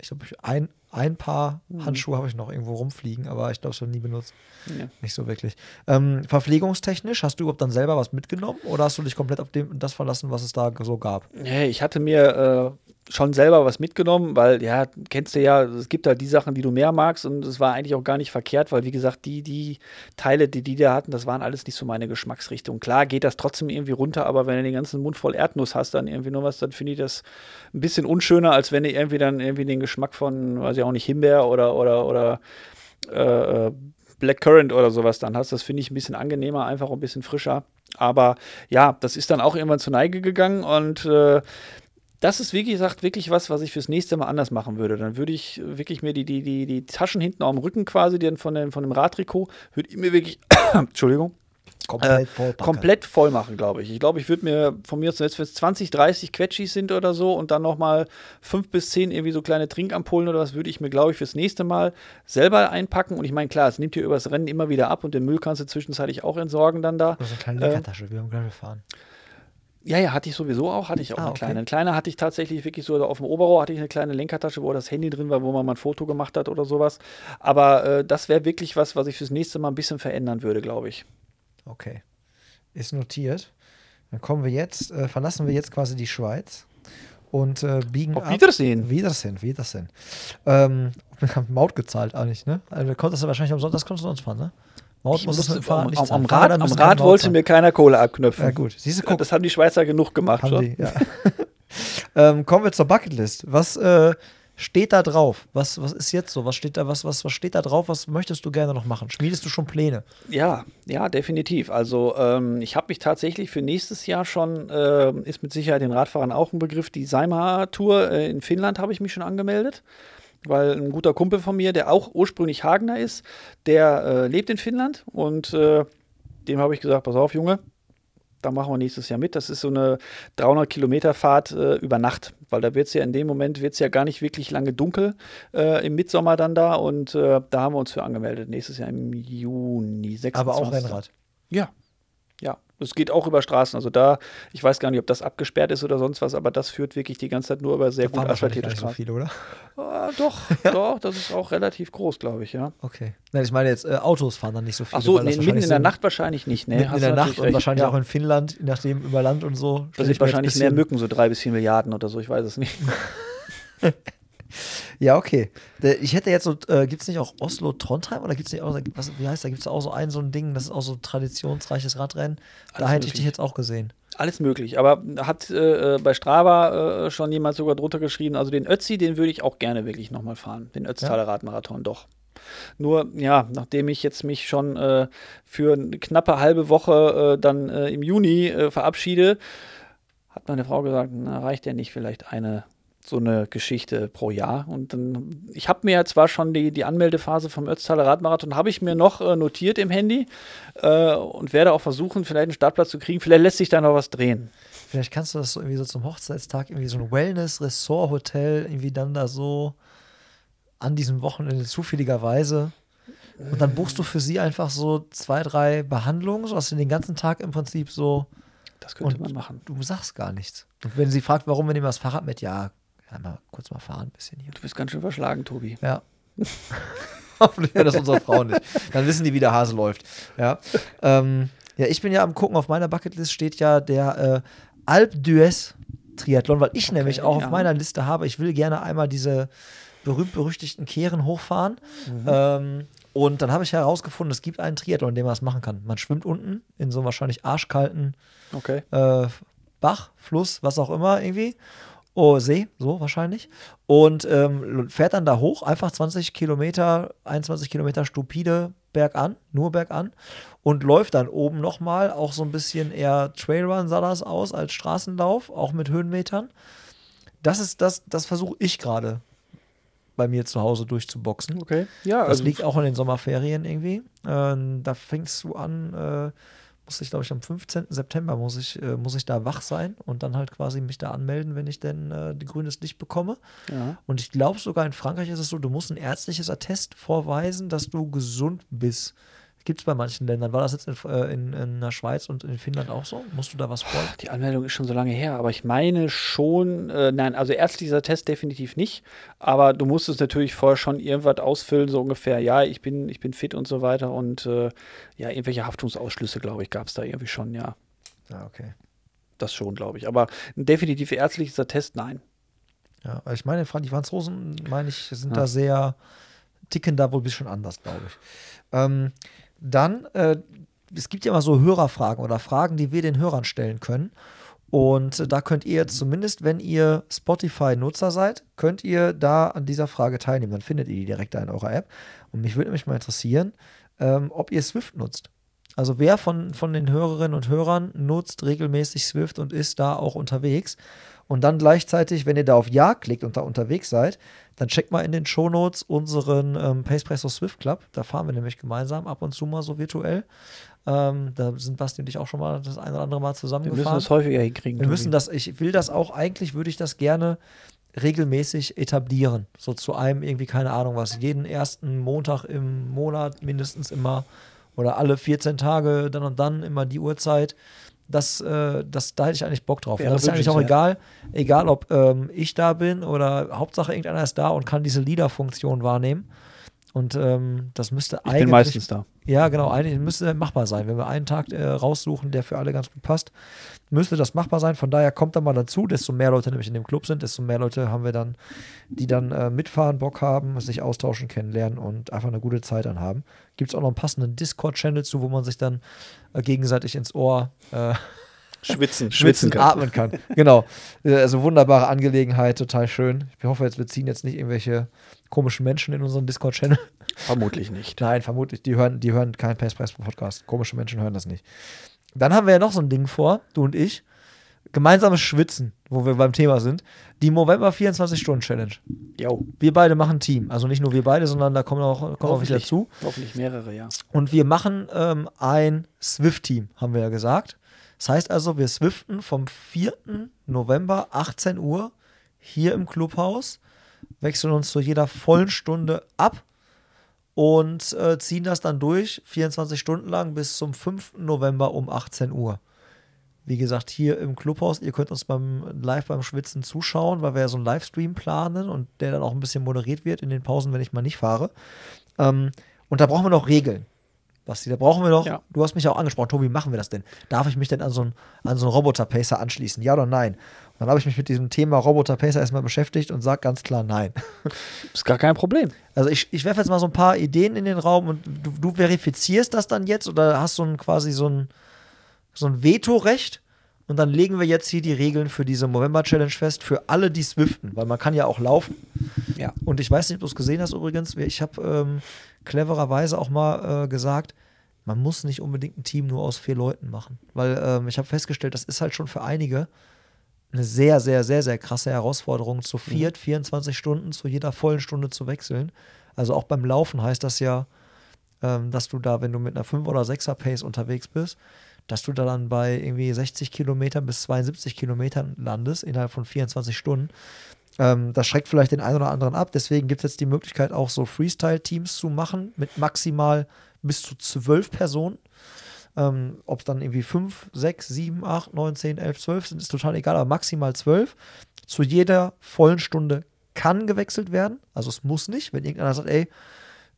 ich glaube, ein, ein paar mhm. Handschuhe habe ich noch irgendwo rumfliegen, aber ich glaube, es wird nie benutzt. Ja. Nicht so wirklich. Ähm, verpflegungstechnisch, hast du überhaupt dann selber was mitgenommen oder hast du dich komplett auf dem, das verlassen, was es da so gab? Nee, ich hatte mir äh, schon selber was mitgenommen, weil ja, kennst du ja, es gibt halt die Sachen, die du mehr magst und es war eigentlich auch gar nicht verkehrt, weil wie gesagt, die, die Teile, die die da hatten, das waren alles nicht so meine Geschmacksrichtung. Klar geht das trotzdem irgendwie runter, aber wenn du den ganzen Mund voll Erdnuss hast, dann irgendwie nur was, dann finde ich das ein bisschen unschöner, als wenn du irgendwie dann irgendwie den Geschmack von, weiß ich auch nicht, Himbeer oder, oder, oder äh, Blackcurrant oder sowas dann hast. Das finde ich ein bisschen angenehmer, einfach ein bisschen frischer. Aber ja, das ist dann auch irgendwann zur Neige gegangen und äh, das ist, wie gesagt, wirklich was, was ich fürs nächste Mal anders machen würde. Dann würde ich wirklich mir die, die, die, die Taschen hinten am Rücken quasi, die von dem, von dem Radtrikot, würde ich mir wirklich, Entschuldigung, Komplett voll. äh, komplett voll machen, glaube ich. Ich glaube, ich würde mir von mir aus, wenn es 20, 30 Quetschis sind oder so und dann nochmal fünf bis zehn irgendwie so kleine Trinkampullen oder was, würde ich mir, glaube ich, fürs nächste Mal selber einpacken. Und ich meine, klar, es nimmt hier übers Rennen immer wieder ab und den Müll kannst du zwischenzeitlich auch entsorgen dann da. Ist eine kleine Äh, Leckertasche, wie beim Gravelfahren. Ja, ja, hatte ich sowieso auch, hatte ich auch Ah, eine okay. kleine. Eine kleine hatte ich tatsächlich wirklich so auf dem Oberrohr hatte ich eine kleine Lenkertasche, wo das Handy drin war, wo man mal ein Foto gemacht hat oder sowas. Aber äh, das wäre wirklich was, was ich fürs nächste Mal ein bisschen verändern würde, glaube ich. Okay. Ist notiert. Dann kommen wir jetzt, äh, verlassen wir jetzt quasi die Schweiz und äh, biegen Auf ab. Wiedersehen. Wiedersehen, Wiedersehen. Ähm, wir haben Maut gezahlt eigentlich, ne? Also, du konntest du wahrscheinlich am Sonntag konntest du uns fahren, ne? Musstest du musste, dem Fahrrad am, am, Rad, am Rad wollte zahlen. mir keiner Kohle abknöpfen. Ja, gut. Siehst du, guck, Das haben die Schweizer genug gemacht. haben schon. die, ja. ähm, kommen wir zur Bucketlist. Was äh, steht da drauf? Was, was ist jetzt so? Was steht da, was, was, was steht da drauf? Was möchtest du gerne noch machen? Schmiedest du schon Pläne? Ja, ja, definitiv. Also ähm, ich habe mich tatsächlich für nächstes Jahr schon, äh, ist mit Sicherheit den Radfahrern auch ein Begriff, die Saima-Tour äh, in Finnland habe ich mich schon angemeldet. Weil ein guter Kumpel von mir, der auch ursprünglich Hagener ist, der äh, lebt in Finnland und äh, dem habe ich gesagt, pass auf, Junge, da machen wir nächstes Jahr mit. Das ist so eine 300 Kilometer Fahrt äh, über Nacht, weil da wird es ja in dem Moment wird's ja gar nicht wirklich lange dunkel äh, im Mitsommer dann da und äh, da haben wir uns für angemeldet. Nächstes Jahr im Juni, 26. Aber auch Rennrad. Ja. Ja, es geht auch über Straßen. Also da, ich weiß gar nicht, ob das abgesperrt ist oder sonst was, aber das führt wirklich die ganze Zeit nur über sehr Da gut asphaltierte nicht so Straßen. viele, oder? Ah, doch, doch, das ist auch relativ groß, glaube ich, ja. Okay. Nein, ich meine jetzt, äh, Autos fahren dann nicht so viele. Ach so, nee, mitten in der Nacht wahrscheinlich nicht, ne? Mitten in der Nacht und wahrscheinlich ja. auch in Finnland, je nachdem über Land und so. Da sind wahrscheinlich ein mehr Mücken, so drei bis vier Milliarden oder so, ich weiß es nicht. Ja, okay. Ich hätte jetzt so, äh, gibt es nicht auch Oslo-Trondheim oder gibt es nicht auch, was, wie heißt da, gibt es auch so ein, so ein Ding, das ist auch so ein traditionsreiches Radrennen. Da Alles hätte ich dich möglich. jetzt auch gesehen. Alles möglich, aber hat äh, bei Strava äh, schon jemand sogar drunter geschrieben, also den Ötzi, den würde ich auch gerne wirklich nochmal fahren, den Ötztaler Radmarathon, doch. Nur, ja, nachdem ich jetzt mich schon äh, für eine knappe halbe Woche äh, dann äh, im Juni äh, verabschiede, hat meine Frau gesagt, na, reicht ja nicht vielleicht eine so eine Geschichte pro Jahr. Und dann, ich habe mir ja zwar schon die, die Anmeldephase vom Ötztaler Radmarathon, habe ich mir noch äh, notiert im Handy äh, und werde auch versuchen, vielleicht einen Startplatz zu kriegen. Vielleicht lässt sich da noch was drehen. Vielleicht kannst du das so irgendwie so zum Hochzeitstag, irgendwie so ein Wellness-Resort-Hotel, irgendwie dann da so an diesem Wochenende zufälligerweise. Und dann buchst du für sie einfach so zwei, drei Behandlungen, sodass du den ganzen Tag im Prinzip so Das könnte man machen. du sagst gar nichts. Und wenn sie fragt, warum wir nehmen das Fahrrad mit, ja, ja mal kurz mal fahren, ein bisschen hier. Du bist ganz schön verschlagen, Tobi. Ja. Hoffentlich hört das unsere Frau nicht. Dann wissen die, wie der Hase läuft. Ja. Ähm, ja, ich bin ja am gucken, auf meiner Bucketlist steht ja der äh, Alp d'Huez Triathlon, weil ich nämlich auch ja. auf meiner Liste habe, ich will gerne einmal diese berühmt-berüchtigten Kehren hochfahren. Ähm, und dann habe ich herausgefunden, es gibt einen Triathlon, in dem man das machen kann. Man schwimmt unten in so einem wahrscheinlich arschkalten Okay. äh, Bach, Fluss, was auch immer irgendwie. Oh, See, so wahrscheinlich. Und ähm, fährt dann da hoch, einfach 20 Kilometer, 21 Kilometer stupide bergan, nur bergan. Und läuft dann oben nochmal, auch so ein bisschen eher Trailrun sah das aus als Straßenlauf, auch mit Höhenmetern. Das ist das, das versuche ich gerade bei mir zu Hause durchzuboxen. Okay. Ja, Das also liegt auch in den Sommerferien irgendwie. Ähm, da fängst du an, äh, muss ich, glaube ich, am 15. September muss ich, äh, muss ich da wach sein und dann halt quasi mich da anmelden, wenn ich denn äh, die grünes Licht bekomme. ja. Und ich glaube sogar in Frankreich ist es so, du musst ein ärztliches Attest vorweisen, dass du gesund bist. Gibt es bei manchen Ländern. War das jetzt in, äh, in, in der Schweiz und in Finnland auch so? Musst du da was vor? Die Anmeldung ist schon so lange her, aber ich meine schon, äh, nein, also ärztlicher Test definitiv nicht, aber du musstest natürlich vorher schon irgendwas ausfüllen, so ungefähr, ja, ich bin, ich bin fit und so weiter und äh, ja, irgendwelche Haftungsausschlüsse, glaube ich, gab es da irgendwie schon, ja, Ja, okay. das schon, glaube ich, aber ein definitiv ärztlicher Test, nein. Ja, ich meine, die Franzosen, meine ich, sind Ja. da sehr, ticken da wohl ein bisschen anders, glaube ich. Ähm, dann, äh, es gibt ja immer so Hörerfragen oder Fragen, die wir den Hörern stellen können. Und äh, da könnt ihr zumindest, wenn ihr Spotify-Nutzer seid, könnt ihr da an dieser Frage teilnehmen. Dann findet ihr die direkt da in eurer App. Und mich würde nämlich mal interessieren, ähm, ob ihr Swift nutzt. Also wer von, von den Hörerinnen und Hörern nutzt regelmäßig Swift und ist da auch unterwegs. Und dann gleichzeitig, wenn ihr da auf Ja klickt und da unterwegs seid, dann checkt mal in den Shownotes unseren ähm, Pacepresso Swift Club. Da fahren wir nämlich gemeinsam ab und zu mal so virtuell. Ähm, da sind Basti und ich auch schon mal das eine oder andere Mal Wir zusammengefahren. müssen das häufiger hinkriegen. Wir müssen das, ich will das auch, eigentlich würde ich das gerne regelmäßig etablieren. So zu einem irgendwie, keine Ahnung was, jeden ersten Montag im Monat mindestens immer oder alle 14 Tage dann und dann immer die Uhrzeit. Das, äh, das, da hätte ich eigentlich Bock drauf. Wäre das ist ja eigentlich auch egal, egal ob ähm, ich da bin oder Hauptsache irgendeiner ist da und kann diese Leader-Funktion wahrnehmen. Und ähm, das müsste ich eigentlich. bin meistens da. Ja, genau. Eigentlich müsste machbar sein. Wenn wir einen Tag äh, raussuchen, der für alle ganz gut passt, müsste das machbar sein. Von daher kommt da mal dazu. Desto mehr Leute nämlich in dem Club sind, desto mehr Leute haben wir dann, die dann äh, mitfahren, Bock haben, sich austauschen, kennenlernen und einfach eine gute Zeit dann haben. Gibt es auch noch einen passenden Discord-Channel zu, wo man sich dann äh, gegenseitig ins Ohr Schwitzen, schwitzen, atmen kann. genau. Äh, Also wunderbare Angelegenheit, total schön. Ich hoffe, jetzt, wir ziehen jetzt nicht irgendwelche komischen Menschen in unseren Discord-Channel. Vermutlich nicht. Nein, vermutlich. Die hören, die hören keinen Pace Press Podcast. Komische Menschen hören das nicht. Dann haben wir ja noch so ein Ding vor, du und ich. Gemeinsames Schwitzen, wo wir beim Thema sind. Die November 24-Stunden-Challenge. Jo. Wir beide machen Team. Also nicht nur wir beide, sondern da kommen auch, kommen auch Hoffentlich. dazu. Hoffentlich mehrere, ja. Und wir machen ähm, ein Swift-Team, haben wir ja gesagt. Das heißt also, wir swiften vom 4. November 18 Uhr hier im Clubhaus, wechseln uns zu jeder vollen Stunde ab und äh, ziehen das dann durch, 24 Stunden lang bis zum 5. November um 18 Uhr. Wie gesagt, hier im Clubhaus, ihr könnt uns beim live beim Schwitzen zuschauen, weil wir ja so einen Livestream planen und der dann auch ein bisschen moderiert wird in den Pausen, wenn ich mal nicht fahre. Ähm, und da brauchen wir noch Regeln. Basti, da brauchen wir noch, Ja. du hast mich auch angesprochen, Tobi, machen wir das denn? Darf ich mich denn an so einen, an so einen Roboter-Pacer anschließen? Ja oder nein? Und dann habe ich mich mit diesem Thema Roboter-Pacer erstmal beschäftigt und sage ganz klar nein. Ist gar kein Problem. Also ich, ich werfe jetzt mal so ein paar Ideen in den Raum und du, du verifizierst das dann jetzt oder hast du ein, quasi so ein, so ein Vetorecht und dann legen wir jetzt hier die Regeln für diese November-Challenge fest für alle, die swiften, weil man kann ja auch laufen. Ja. Und ich weiß nicht, ob du es gesehen hast übrigens. Ich habe ähm, clevererweise auch mal äh, gesagt, man muss nicht unbedingt ein Team nur aus vier Leuten machen. Weil ähm, ich habe festgestellt, das ist halt schon für einige eine sehr, sehr, sehr, sehr krasse Herausforderung, zu viert 24 Stunden zu jeder vollen Stunde zu wechseln. Also auch beim Laufen heißt das ja, ähm, dass du da, wenn du mit einer 5 oder 6er Pace unterwegs bist, dass du da dann bei irgendwie 60 Kilometern bis 72 Kilometern landest innerhalb von 24 Stunden. Ähm, das schreckt vielleicht den einen oder anderen ab. Deswegen gibt es jetzt die Möglichkeit, auch so Freestyle-Teams zu machen mit maximal bis zu zwölf Personen. Ähm, Ob es dann irgendwie 5, 6, 7, 8, 9, 10, 11, 12 sind, ist total egal, aber maximal 12. Zu jeder vollen Stunde kann gewechselt werden. Also es muss nicht. Wenn irgendeiner sagt, ey,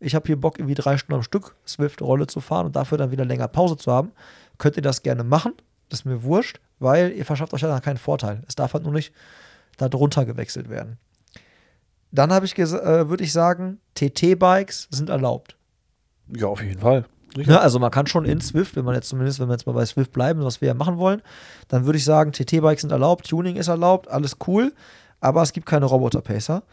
ich habe hier Bock, irgendwie drei Stunden am Stück Swift-Rolle zu fahren und dafür dann wieder länger Pause zu haben, könnt ihr das gerne machen. Das ist mir wurscht, weil ihr verschafft euch ja dann keinen Vorteil. Es darf halt nur nicht da drunter gewechselt werden. Dann habe ich äh, würde ich sagen, TT-Bikes sind erlaubt. Ja, auf jeden Fall. Ne, also man kann schon in Swift, wenn man jetzt zumindest, wenn wir jetzt mal bei Swift bleiben, was wir ja machen wollen, dann würde ich sagen, TT-Bikes sind erlaubt, Tuning ist erlaubt, alles cool, aber es gibt keine Roboter-Pacer.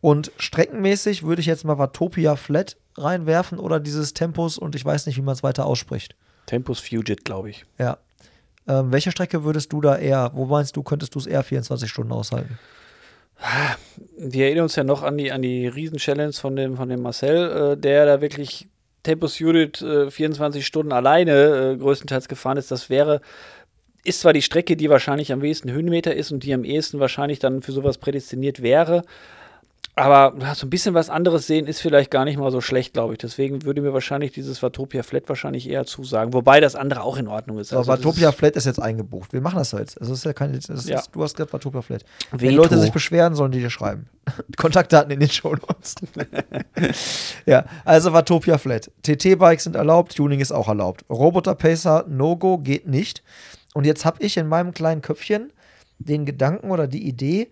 Und streckenmäßig würde ich jetzt mal Watopia Flat reinwerfen oder dieses Tempus und ich weiß nicht, wie man es weiter ausspricht. Tempus Fugit, glaube ich. Ja. Ähm, welche Strecke würdest du da eher, wo meinst du, könntest du es eher 24 Stunden aushalten? Wir erinnern uns ja noch an die, an die Riesen-Challenge von dem, von dem Marcel, äh, der da wirklich Tempus Judith äh, 24 Stunden alleine äh, größtenteils gefahren ist. Das wäre, ist zwar die Strecke, die wahrscheinlich am wenigsten Höhenmeter ist und die am ehesten wahrscheinlich dann für sowas prädestiniert wäre. Aber so ein bisschen was anderes sehen ist vielleicht gar nicht mal so schlecht, glaube ich. Deswegen würde mir wahrscheinlich dieses Watopia Flat wahrscheinlich eher zusagen. Wobei das andere auch in Ordnung ist. Aber Also Watopia Flat ist jetzt eingebucht. Wir machen das so jetzt. Also ist ja keine, ist, Ja. du hast gerade Watopia Flat. Wenn Veto. Leute sich beschweren, sollen die dir schreiben. Kontaktdaten in den Show Notes. ja, also Watopia Flat. TT-Bikes sind erlaubt, Tuning ist auch erlaubt. Roboter Pacer, No-Go, geht nicht. Und jetzt habe ich in meinem kleinen Köpfchen den Gedanken oder die Idee,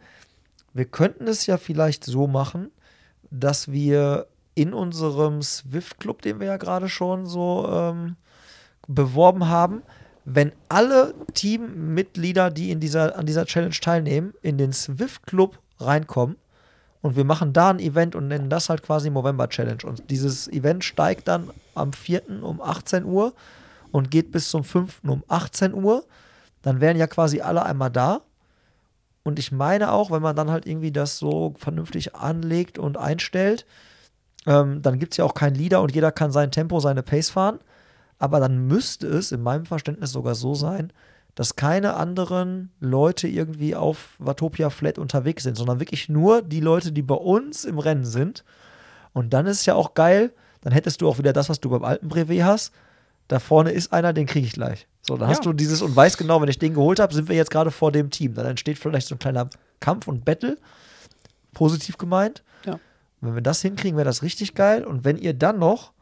wir könnten es ja vielleicht so machen, dass wir in unserem Swift-Club, den wir ja gerade schon so ähm, beworben haben, wenn alle Teammitglieder, die in dieser, an dieser Challenge teilnehmen, in den Swift Club reinkommen und wir machen da ein Event und nennen das halt quasi Movember Challenge. Und dieses Event steigt dann am 4. um 18 Uhr und geht bis zum 5. um 18 Uhr. Dann wären ja quasi alle einmal da. Und ich meine auch, wenn man dann halt irgendwie das so vernünftig anlegt und einstellt, ähm, dann gibt es ja auch keinen Leader und jeder kann sein Tempo, seine Pace fahren. Aber dann müsste es in meinem Verständnis sogar so sein, dass keine anderen Leute irgendwie auf Watopia Flat unterwegs sind, sondern wirklich nur die Leute, die bei uns im Rennen sind. Und dann ist es ja auch geil, dann hättest du auch wieder das, was du beim alten Brevet hast. Da vorne ist einer, den kriege ich gleich. So, dann ja. hast du dieses und weißt genau, wenn ich den geholt habe, sind wir jetzt gerade vor dem Team. Dann entsteht vielleicht so ein kleiner Kampf und Battle. Positiv gemeint. Ja. Wenn wir das hinkriegen, wäre das richtig geil. Und wenn ihr dann noch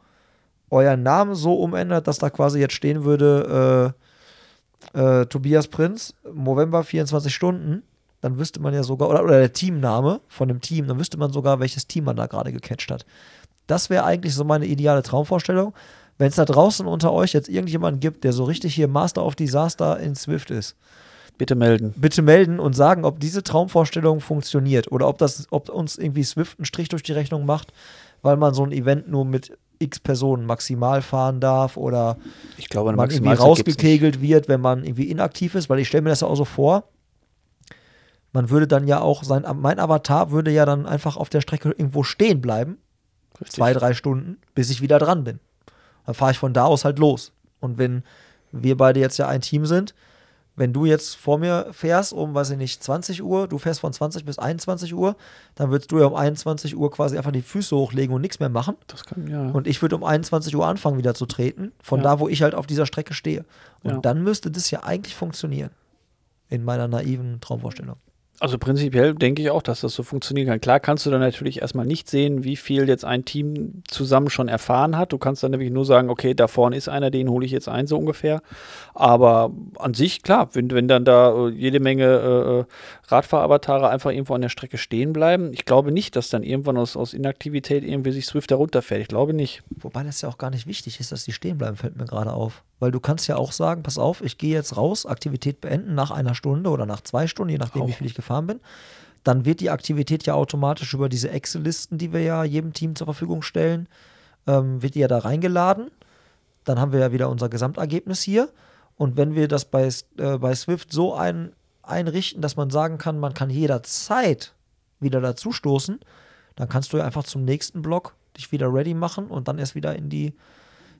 euren Namen so umändert, dass da quasi jetzt stehen würde, äh, äh, Tobias Prinz, November 24 Stunden, dann wüsste man ja sogar, oder, oder der Teamname von dem Team, dann wüsste man sogar, welches Team man da gerade gecatcht hat. Das wäre eigentlich so meine ideale Traumvorstellung. Wenn es da draußen unter euch jetzt irgendjemanden gibt, der so richtig hier Master of Disaster in Swift ist, Bitte melden. Bitte melden und sagen, ob diese Traumvorstellung funktioniert oder ob das, ob uns irgendwie Swift einen Strich durch die Rechnung macht, weil man so ein Event nur mit x Personen maximal fahren darf oder ich glaube, man irgendwie rausgekegelt wird, wenn man irgendwie inaktiv ist, weil ich stelle mir das ja auch so vor, man würde dann ja auch sein, mein Avatar würde ja dann einfach auf der Strecke irgendwo stehen bleiben, Richtig. zwei, drei Stunden, bis ich wieder dran bin. Dann fahre ich von da aus halt los. Und wenn wir beide jetzt ja ein Team sind, wenn du jetzt vor mir fährst um, weiß ich nicht, 20 Uhr, du fährst von 20 bis 21 Uhr, dann würdest du ja um 21 Uhr quasi einfach die Füße hochlegen und nichts mehr machen. Das kann, ja. Und ich würde um 21 Uhr anfangen wieder zu treten, von ja. da, wo ich halt auf dieser Strecke stehe. Und ja. dann müsste das ja eigentlich funktionieren. In meiner naiven Traumvorstellung. Also prinzipiell denke ich auch, dass das so funktionieren kann. Klar kannst du dann natürlich erstmal nicht sehen, wie viel jetzt ein Team zusammen schon erfahren hat. Du kannst dann nämlich nur sagen, okay, da vorne ist einer, den hole ich jetzt ein, so ungefähr. Aber an sich, klar, wenn, wenn dann da äh, jede Menge äh, äh Radfahravatare einfach irgendwo an der Strecke stehen bleiben, ich glaube nicht, dass dann irgendwann aus, aus Inaktivität irgendwie sich Swift herunterfährt. Ich glaube nicht. Wobei das ja auch gar nicht wichtig ist, dass die stehen bleiben, fällt mir gerade auf. Weil du kannst ja auch sagen, pass auf, ich gehe jetzt raus, Aktivität beenden nach einer Stunde oder nach zwei Stunden, je nachdem, auch. wie viel ich gefahren bin. Dann wird die Aktivität ja automatisch über diese Excel-Listen, die wir ja jedem Team zur Verfügung stellen, ähm, wird die ja da reingeladen. Dann haben wir ja wieder unser Gesamtergebnis hier. Und wenn wir das bei, äh, bei Swift so ein, einrichten, dass man sagen kann, man kann jederzeit wieder dazustoßen, dann kannst du ja einfach zum nächsten Block dich wieder ready machen und dann erst wieder in die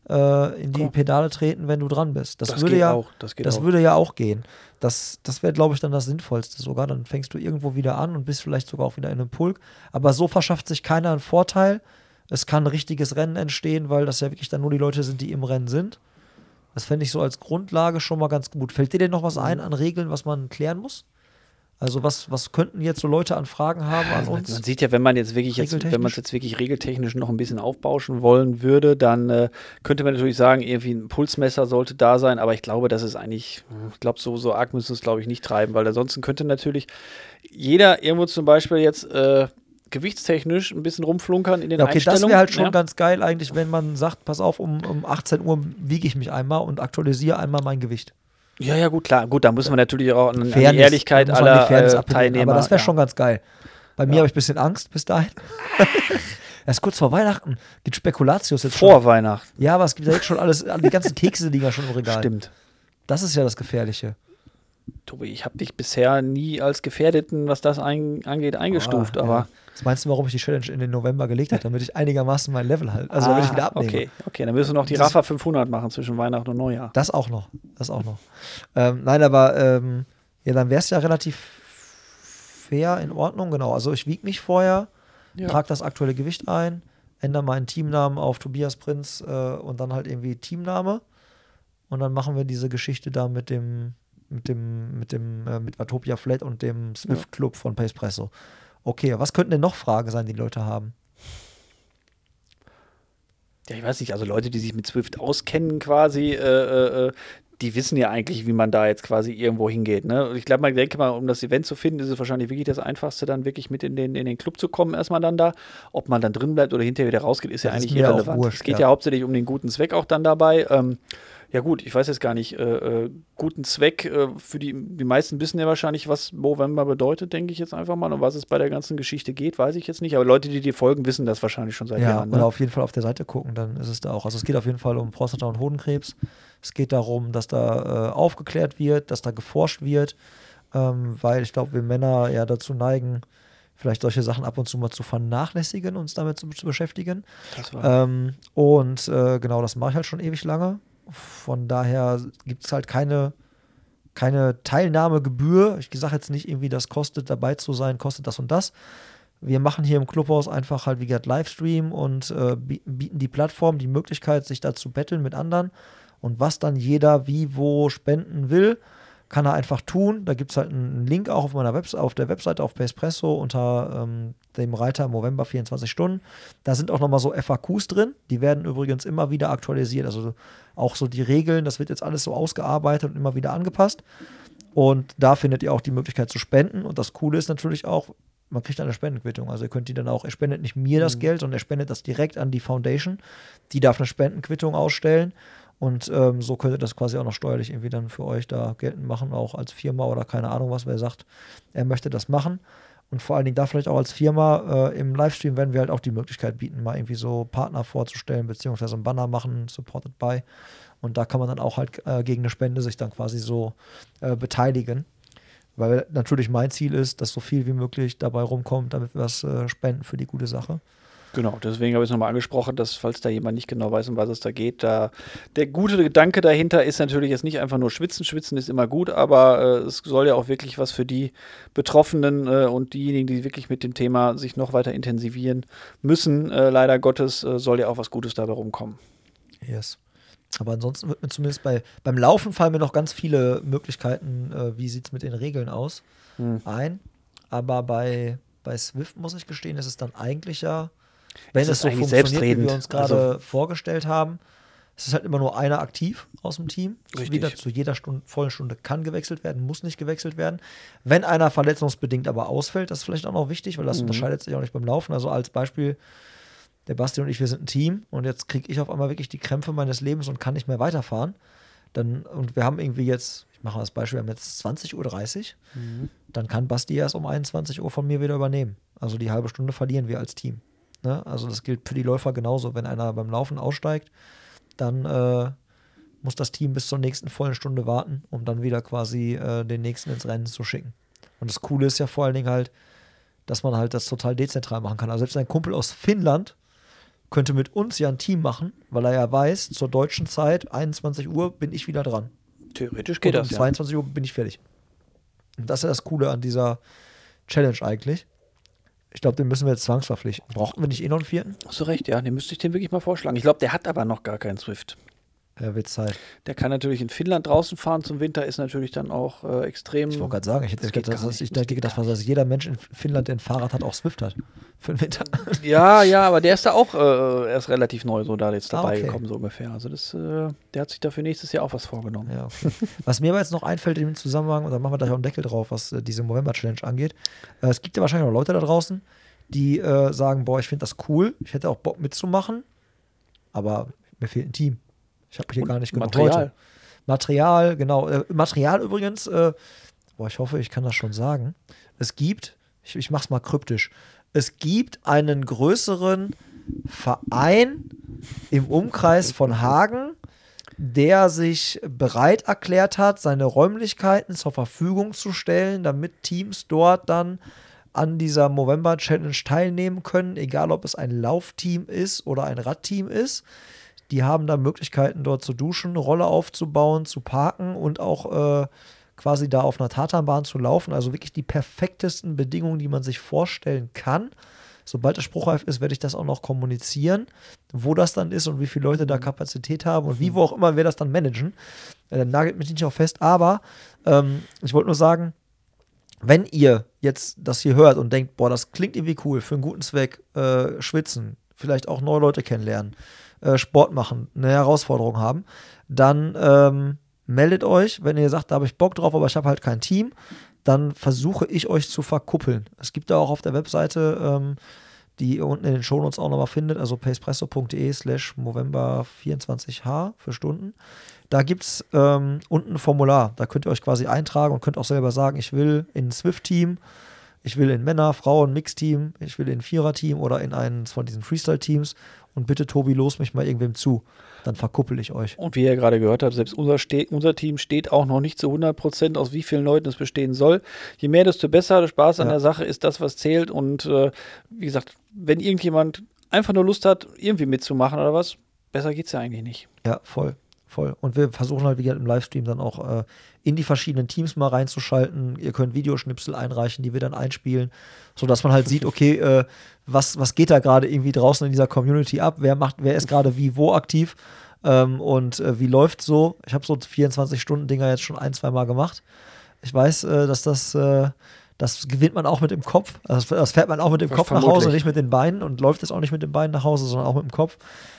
äh, in die Komm. Pedale treten, wenn du dran bist. Das, das würde ja, auch. Das, das auch. würde ja auch gehen. Das, das wäre, glaube ich, dann das Sinnvollste sogar. Dann fängst du irgendwo wieder an und bist vielleicht sogar auch wieder in einem Pulk. Aber so verschafft sich keiner einen Vorteil. Es kann ein richtiges Rennen entstehen, weil das ja wirklich dann nur die Leute sind, die im Rennen sind. Das fände ich so als Grundlage schon mal ganz gut. Fällt dir denn noch was ein mhm. an Regeln, was man klären muss? Also was, was könnten jetzt so Leute an Fragen haben an uns? Man sieht ja, wenn man jetzt wirklich jetzt, wenn man es jetzt wirklich regeltechnisch noch ein bisschen aufbauschen wollen würde, dann äh, könnte man natürlich sagen, irgendwie ein Pulsmesser sollte da sein, aber ich glaube, das ist eigentlich, ich glaube, so, so arg müssen es, glaube ich, nicht treiben, weil ansonsten könnte natürlich jeder irgendwo zum Beispiel jetzt äh, gewichtstechnisch ein bisschen rumflunkern in den ja, okay, Einstellungen. Das wäre halt schon ja. ganz geil eigentlich, wenn man sagt, pass auf, um, um 18 Uhr wiege ich mich einmal und aktualisiere einmal mein Gewicht. Ja, ja, gut, klar. Gut, da muss man natürlich auch an, Fairness, an die Ehrlichkeit aller äh, Teilnehmer. Aber das wäre ja. schon ganz geil. Bei mir habe ich ein bisschen Angst bis dahin. Erst kurz vor Weihnachten gibt Spekulatius jetzt Vor schon. Weihnachten. Ja, aber es gibt ja jetzt schon alles, die ganzen Kekse liegen ja schon im Regal. Stimmt. Das ist ja das Gefährliche. Tobi, ich habe dich bisher nie als Gefährdeten, was das ein, angeht, eingestuft, oh, aber. Ja. Was meinst du, warum ich die Challenge in den November gelegt habe? Damit ich einigermaßen mein Level halte. Also, ah, damit ich wieder abnehme. Okay, okay, dann wirst du noch die Rafa 500 machen zwischen Weihnachten und Neujahr. Das auch noch. Das auch noch. Ähm, nein, aber ähm, ja, dann wäre es ja relativ fair, in Ordnung, genau. Also, ich wiege mich vorher, ja. trage das aktuelle Gewicht ein, ändere meinen Teamnamen auf Tobias Prinz äh, und dann halt irgendwie Teamname. Und dann machen wir diese Geschichte da mit dem mit dem, mit dem, äh, mit Watopia Flat und dem Swift Club von Pacepresso. Okay, was könnten denn noch Fragen sein, die Leute haben? Ja, ich weiß nicht, also Leute, die sich mit Swift auskennen quasi, äh, äh, äh die wissen ja eigentlich, wie man da jetzt quasi irgendwo hingeht. Ne? Ich glaube, man denke mal, um das Event zu finden, ist es wahrscheinlich wirklich das Einfachste, dann wirklich mit in den, in den Club zu kommen, erstmal dann da. Ob man dann drin bleibt oder hinterher wieder rausgeht, ist ja, ja eigentlich irrelevant. Es geht ja. ja. hauptsächlich um den guten Zweck auch dann dabei. Ähm, ja gut, ich weiß jetzt gar nicht, äh, äh, guten Zweck. Äh, für die, die meisten wissen ja wahrscheinlich, was Movember bedeutet, denke ich jetzt einfach mal. Und was es bei der ganzen Geschichte geht, weiß ich jetzt nicht. Aber Leute, die dir folgen, wissen das wahrscheinlich schon seit ja, Jahren. oder Ne? auf jeden Fall auf der Seite gucken, dann ist es da auch. Also es geht auf jeden Fall um Prostata- und Hodenkrebs. Es geht darum, dass da äh, aufgeklärt wird, dass da geforscht wird, ähm, weil ich glaube, wir Männer ja dazu neigen, vielleicht solche Sachen ab und zu mal zu vernachlässigen, uns damit zu, zu beschäftigen. Ähm, und äh, genau, das mache ich halt schon ewig lange. Von daher gibt es halt keine, keine Teilnahmegebühr. Ich sage jetzt nicht irgendwie, das kostet dabei zu sein, kostet das und das. Wir machen hier im Clubhaus einfach halt, wie gesagt, Livestream und äh, bi- bieten die Plattform die Möglichkeit, sich da zu betteln mit anderen. Und was dann jeder wie wo spenden will, kann er einfach tun. Da gibt es halt einen Link auch auf meiner Webs auf der Webseite auf Pacepresso unter ähm, dem Reiter November 24 Stunden. Da sind auch nochmal so FAQs drin. Die werden übrigens immer wieder aktualisiert. Also auch so die Regeln, das wird jetzt alles so ausgearbeitet und immer wieder angepasst. Und da findet ihr auch die Möglichkeit zu spenden. Und das Coole ist natürlich auch, man kriegt eine Spendenquittung. Also ihr könnt die dann auch, er spendet nicht mir das Geld, sondern er spendet das direkt an die Foundation. Die darf eine Spendenquittung ausstellen. Und ähm, so könnt ihr das quasi auch noch steuerlich irgendwie dann für euch da geltend machen, auch als Firma oder keine Ahnung was, wer sagt, er möchte das machen. Und vor allen Dingen da vielleicht auch als Firma äh, im Livestream werden wir halt auch die Möglichkeit bieten, mal irgendwie so Partner vorzustellen, beziehungsweise ein Banner machen, supported by. Und da kann man dann auch halt äh, gegen eine Spende sich dann quasi so äh, beteiligen. Weil natürlich mein Ziel ist, dass so viel wie möglich dabei rumkommt, damit wir was äh, spenden für die gute Sache. Genau, deswegen habe ich es nochmal angesprochen, dass, falls da jemand nicht genau weiß, um was es da geht, da der gute Gedanke dahinter ist natürlich jetzt nicht einfach nur schwitzen. Schwitzen ist immer gut, aber äh, es soll ja auch wirklich was für die Betroffenen äh, und diejenigen, die wirklich mit dem Thema sich noch weiter intensivieren müssen, äh, leider Gottes, äh, soll ja auch was Gutes dabei rumkommen. Yes. Aber ansonsten wird mir zumindest bei, beim Laufen fallen mir noch ganz viele Möglichkeiten, äh, wie sieht es mit den Regeln aus, Hm. ein. Aber bei, bei Swift muss ich gestehen, ist es dann eigentlich ja, wenn Es es, so funktioniert, wie wir uns gerade Also- vorgestellt haben. Es ist halt immer nur einer aktiv aus dem Team. Richtig. Wieder zu jeder Stunde, vollen Stunde kann gewechselt werden, muss nicht gewechselt werden. Wenn einer verletzungsbedingt aber ausfällt, das ist vielleicht auch noch wichtig, weil das Mhm. unterscheidet sich auch nicht beim Laufen. Also als Beispiel, der Basti und ich, wir sind ein Team und jetzt kriege ich auf einmal wirklich die Krämpfe meines Lebens und kann nicht mehr weiterfahren. Dann, und wir haben irgendwie jetzt, ich mache mal das Beispiel, wir haben jetzt 20.30 Uhr, dann kann Basti erst um 21 Uhr von mir wieder übernehmen. Also die halbe Stunde verlieren wir als Team. Ne? Also das gilt für die Läufer genauso. Wenn einer beim Laufen aussteigt, dann äh, muss das Team bis zur nächsten vollen Stunde warten, um dann wieder quasi äh, den nächsten ins Rennen zu schicken. Und das Coole ist ja vor allen Dingen halt, dass man halt das total dezentral machen kann. Also selbst ein Kumpel aus Finnland könnte mit uns ja ein Team machen, weil er ja weiß, zur deutschen Zeit, 21 Uhr, bin ich wieder dran. Theoretisch geht Und das um ja. 22 Uhr bin ich fertig. Und das ist ja das Coole an dieser Challenge eigentlich. Ich glaube, den müssen wir jetzt zwangsverpflichten. Brauchten wir nicht eh noch einen vierten? Hast du recht, ja, den müsste ich dem wirklich mal vorschlagen. Ich glaube, der hat aber noch gar keinen Swift. Wird Zeit. Der kann natürlich in Finnland draußen fahren zum Winter, ist natürlich dann auch äh, extrem. Ich wollte gerade sagen, ich hätte Das gedacht, dass, nicht. ich Das denke, geht dass, jeder Mensch in Finnland, der ein Fahrrad hat, auch Swift hat. Für den Winter. Ja, ja, aber der ist da auch äh, erst relativ neu so da jetzt Ah, dabei okay. gekommen, so ungefähr. Also das, äh, der hat sich dafür nächstes Jahr auch was vorgenommen. Ja, okay. Was mir aber jetzt noch einfällt in dem Zusammenhang, und da machen wir gleich auch einen Deckel drauf, was äh, diese November-Challenge angeht. Äh, es gibt ja wahrscheinlich noch Leute da draußen, die äh, sagen, boah, ich finde das cool, ich hätte auch Bock mitzumachen, aber mir fehlt ein Team. Ich habe hier Und gar nicht genug Material. Leute. Material, genau. Äh, Material übrigens, äh, boah, ich hoffe, ich kann das schon sagen. Es gibt, ich, ich mach's mal kryptisch, es gibt einen größeren Verein im Umkreis von Hagen, der sich bereit erklärt hat, seine Räumlichkeiten zur Verfügung zu stellen, damit Teams dort dann an dieser Movember Challenge teilnehmen können, egal ob es ein Laufteam ist oder ein Radteam ist. Die haben da Möglichkeiten, dort zu duschen, Rolle aufzubauen, zu parken und auch äh, quasi da auf einer Tatanbahn zu laufen. Also wirklich die perfektesten Bedingungen, die man sich vorstellen kann. Sobald es spruchreif ist, werde ich das auch noch kommunizieren, wo das dann ist und wie viele Leute da Kapazität haben und wie, wo auch immer wir das dann managen. Äh, nagelt mich nicht auf fest, aber ähm, ich wollte nur sagen, wenn ihr jetzt das hier hört und denkt, boah, das klingt irgendwie cool, für einen guten Zweck, äh, schwitzen, vielleicht auch neue Leute kennenlernen, äh, Sport machen, eine Herausforderung haben, dann ähm, meldet euch, wenn ihr sagt, da habe ich Bock drauf, aber ich habe halt kein Team, dann versuche ich euch zu verkuppeln. Es gibt da auch auf der Webseite ähm, die ihr unten in den Shownotes auch nochmal findet, also pacepresso.de slash Movember24h für Stunden. Da gibt es ähm, unten ein Formular. Da könnt ihr euch quasi eintragen und könnt auch selber sagen, ich will in ein Swift-Team, ich will in Männer, Frauen, Mix-Team, ich will in Vierer-Team oder in eins von diesen Freestyle-Teams und bitte, Tobi, los mich mal irgendwem zu. Dann verkuppel ich euch. Und wie ihr gerade gehört habt, selbst unser, Ste unser Team steht auch noch nicht zu 100 Prozent, aus wie vielen Leuten es bestehen soll. Je mehr, desto besser. Der Spaß an Ja. der Sache ist das, was zählt. Und äh, wie gesagt, wenn irgendjemand einfach nur Lust hat, irgendwie mitzumachen oder was, besser geht's ja eigentlich nicht. Ja, voll, voll. Und wir versuchen halt, wie im Livestream dann auch äh, in die verschiedenen Teams mal reinzuschalten. Ihr könnt Videoschnipsel einreichen, die wir dann einspielen, sodass man halt sieht, okay, äh, was, was geht da gerade irgendwie draußen in dieser Community ab? Wer macht, wer ist gerade wie wo aktiv? Ähm, und äh, wie läuft so? Ich habe so 24-Stunden-Dinger jetzt schon ein, zwei Mal gemacht. Ich weiß, äh, dass das, äh, das gewinnt man auch mit dem Kopf. Also das fährt man auch mit dem Kopf nach Hause, Vermutlich. nicht mit den Beinen und läuft es auch nicht mit den Beinen nach Hause, sondern auch mit dem Kopf.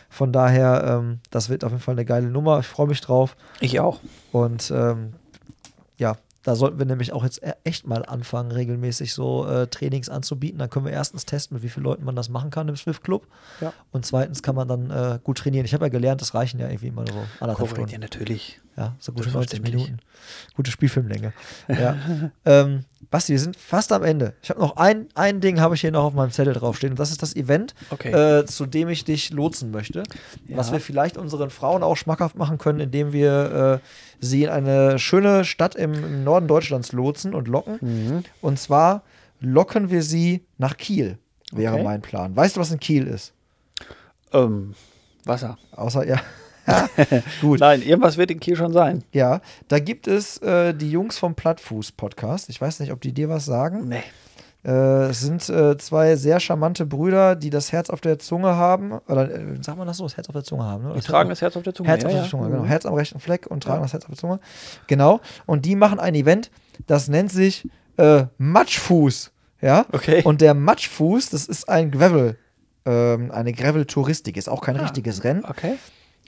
Von daher, ähm, das wird auf jeden Fall eine geile Nummer. Ich freue mich drauf. Ich auch. Und ähm, ja, da sollten wir nämlich auch jetzt e- echt mal anfangen, regelmäßig so äh, Trainings anzubieten. Dann können wir erstens testen, mit wie vielen Leuten man das machen kann im Swift Club. Ja. Und zweitens kann man dann äh, gut trainieren. Ich habe ja gelernt, das reichen ja irgendwie immer so anderthalb Korrekt, ja, Stunden. natürlich. Ja, so gute 90 Selbstverständlich. Minuten. Gute Spielfilmlänge. Ja. ähm, Basti, wir sind fast am Ende. Ich habe noch ein, ein Ding habe ich hier noch auf meinem Zettel draufstehen. Und das ist das Event, Okay. äh, zu dem ich dich lotsen möchte. Was Ja. wir vielleicht unseren Frauen auch schmackhaft machen können, indem wir äh, sie in eine schöne Stadt im, im Norden Deutschlands lotsen und locken. Mhm. Und zwar locken wir sie nach Kiel, wäre Okay. mein Plan. Weißt du, was in Kiel ist? Ähm, Wasser. Außer, ja. Gut. Nein, irgendwas wird in Kiel schon sein. Ja, da gibt es äh, die Jungs vom Plattfuß-Podcast. Ich weiß nicht, ob die dir was sagen. Nee. Äh, es sind äh, zwei sehr charmante Brüder, die das Herz auf der Zunge haben. Oder äh, sagt man das so? Das Herz auf der Zunge haben. Ne? Die tragen das Herz auf der Zunge. Herz ja, auf der ja. Zunge, Mhm. genau. Herz am rechten Fleck und tragen das Herz auf der Zunge. Genau. Und die machen ein Event, das nennt sich äh, Matschfuß. Ja. Okay. Und der Matschfuß, das ist ein Gravel, ähm, eine Gravel-Touristik, ist auch kein Ah. richtiges Rennen. Okay.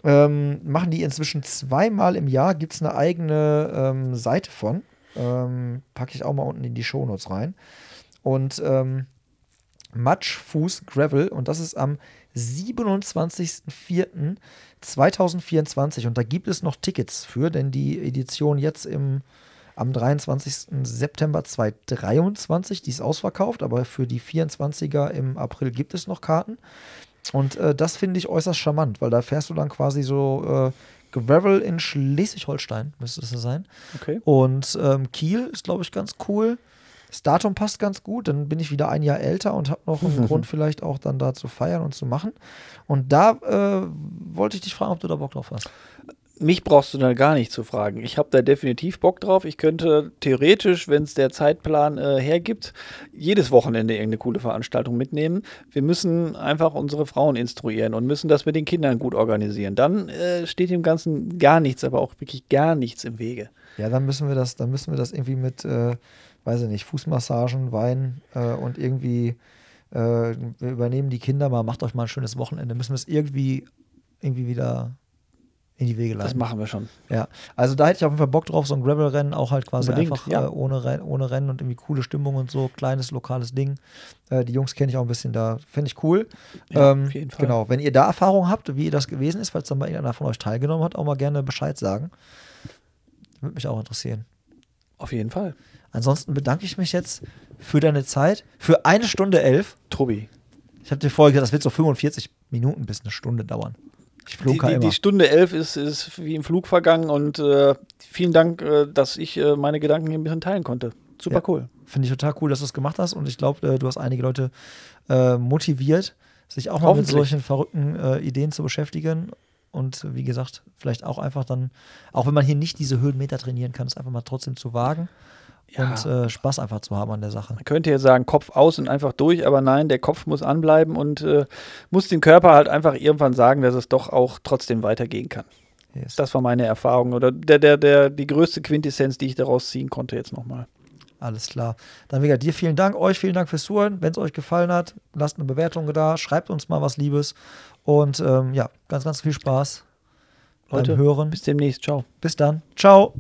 Ähm, machen die inzwischen zweimal im Jahr, gibt es eine eigene ähm, Seite von. Ähm, packe ich auch mal unten in die Shownotes rein. Und ähm, Matschfuß Gravel und das ist am 27.04.2024 und da gibt es noch Tickets für, denn die Edition jetzt im, am 23. September 2023, die ist ausverkauft, aber für die 24er im April gibt es noch Karten. Und äh, das finde ich äußerst charmant, weil da fährst du dann quasi so äh, Gravel in Schleswig-Holstein, müsste es sein. Okay. Und ähm, Kiel ist, glaube ich, ganz cool. Das Datum passt ganz gut. Dann bin ich wieder ein Jahr älter und habe noch einen Grund, vielleicht auch dann da zu feiern und zu machen. Und da äh, wollte ich dich fragen, ob du da Bock drauf hast. Mich brauchst du da gar nicht zu fragen. Ich habe da definitiv Bock drauf. Ich könnte theoretisch, wenn es der Zeitplan äh, hergibt, jedes Wochenende irgendeine coole Veranstaltung mitnehmen. Wir müssen einfach unsere Frauen instruieren und müssen das mit den Kindern gut organisieren. Dann äh, steht dem Ganzen gar nichts, aber auch wirklich gar nichts im Wege. Ja, dann müssen wir das, dann müssen wir das irgendwie mit, äh, weiß ich nicht, Fußmassagen, Wein äh, und irgendwie, äh, wir übernehmen die Kinder mal, macht euch mal ein schönes Wochenende. Müssen wir es irgendwie, irgendwie wieder in die Wege leiten. Das machen wir schon. Ja, also da hätte ich auf jeden Fall Bock drauf, so ein Gravel-Rennen, auch halt quasi Unbedingt, einfach ja. äh, ohne, ohne Rennen und irgendwie coole Stimmung und so, kleines lokales Ding. Äh, die Jungs kenne ich auch ein bisschen da, finde ich cool. Ja, ähm, auf jeden Fall. Genau, wenn ihr da Erfahrung habt, wie das gewesen ist, falls dann mal irgendeiner von euch teilgenommen hat, auch mal gerne Bescheid sagen. Würde mich auch interessieren. Auf jeden Fall. Ansonsten bedanke ich mich jetzt für deine Zeit, für eine Stunde elf. Tobi. Ich habe dir vorher gesagt, das wird so 45 Minuten bis eine Stunde dauern. Ich Die, flunker die, immer. die Stunde elf ist, ist wie im Flug vergangen und äh, vielen Dank, äh, dass ich äh, meine Gedanken hier ein bisschen teilen konnte. Super Ja. cool. Finde ich total cool, dass du es gemacht hast und ich glaube, äh, du hast einige Leute äh, motiviert, sich auch mal mit solchen verrückten äh, Ideen zu beschäftigen. Und wie gesagt, vielleicht auch einfach dann, auch wenn man hier nicht diese Höhenmeter trainieren kann, es einfach mal trotzdem zu wagen Ja. und äh, Spaß einfach zu haben an der Sache. Man könnte jetzt sagen, Kopf aus und einfach durch, aber nein, der Kopf muss anbleiben und äh, muss dem Körper halt einfach irgendwann sagen, dass es doch auch trotzdem weitergehen kann. Yes. Das war meine Erfahrung oder der, der, der, die größte Quintessenz, die ich daraus ziehen konnte jetzt nochmal. Alles klar. Dann wieder dir vielen Dank, euch vielen Dank fürs Zuhören. Wenn es euch gefallen hat, lasst eine Bewertung da, schreibt uns mal was Liebes und ähm, ja, ganz, ganz viel Spaß Leute, beim Hören. bis demnächst. Ciao. Bis dann. Ciao.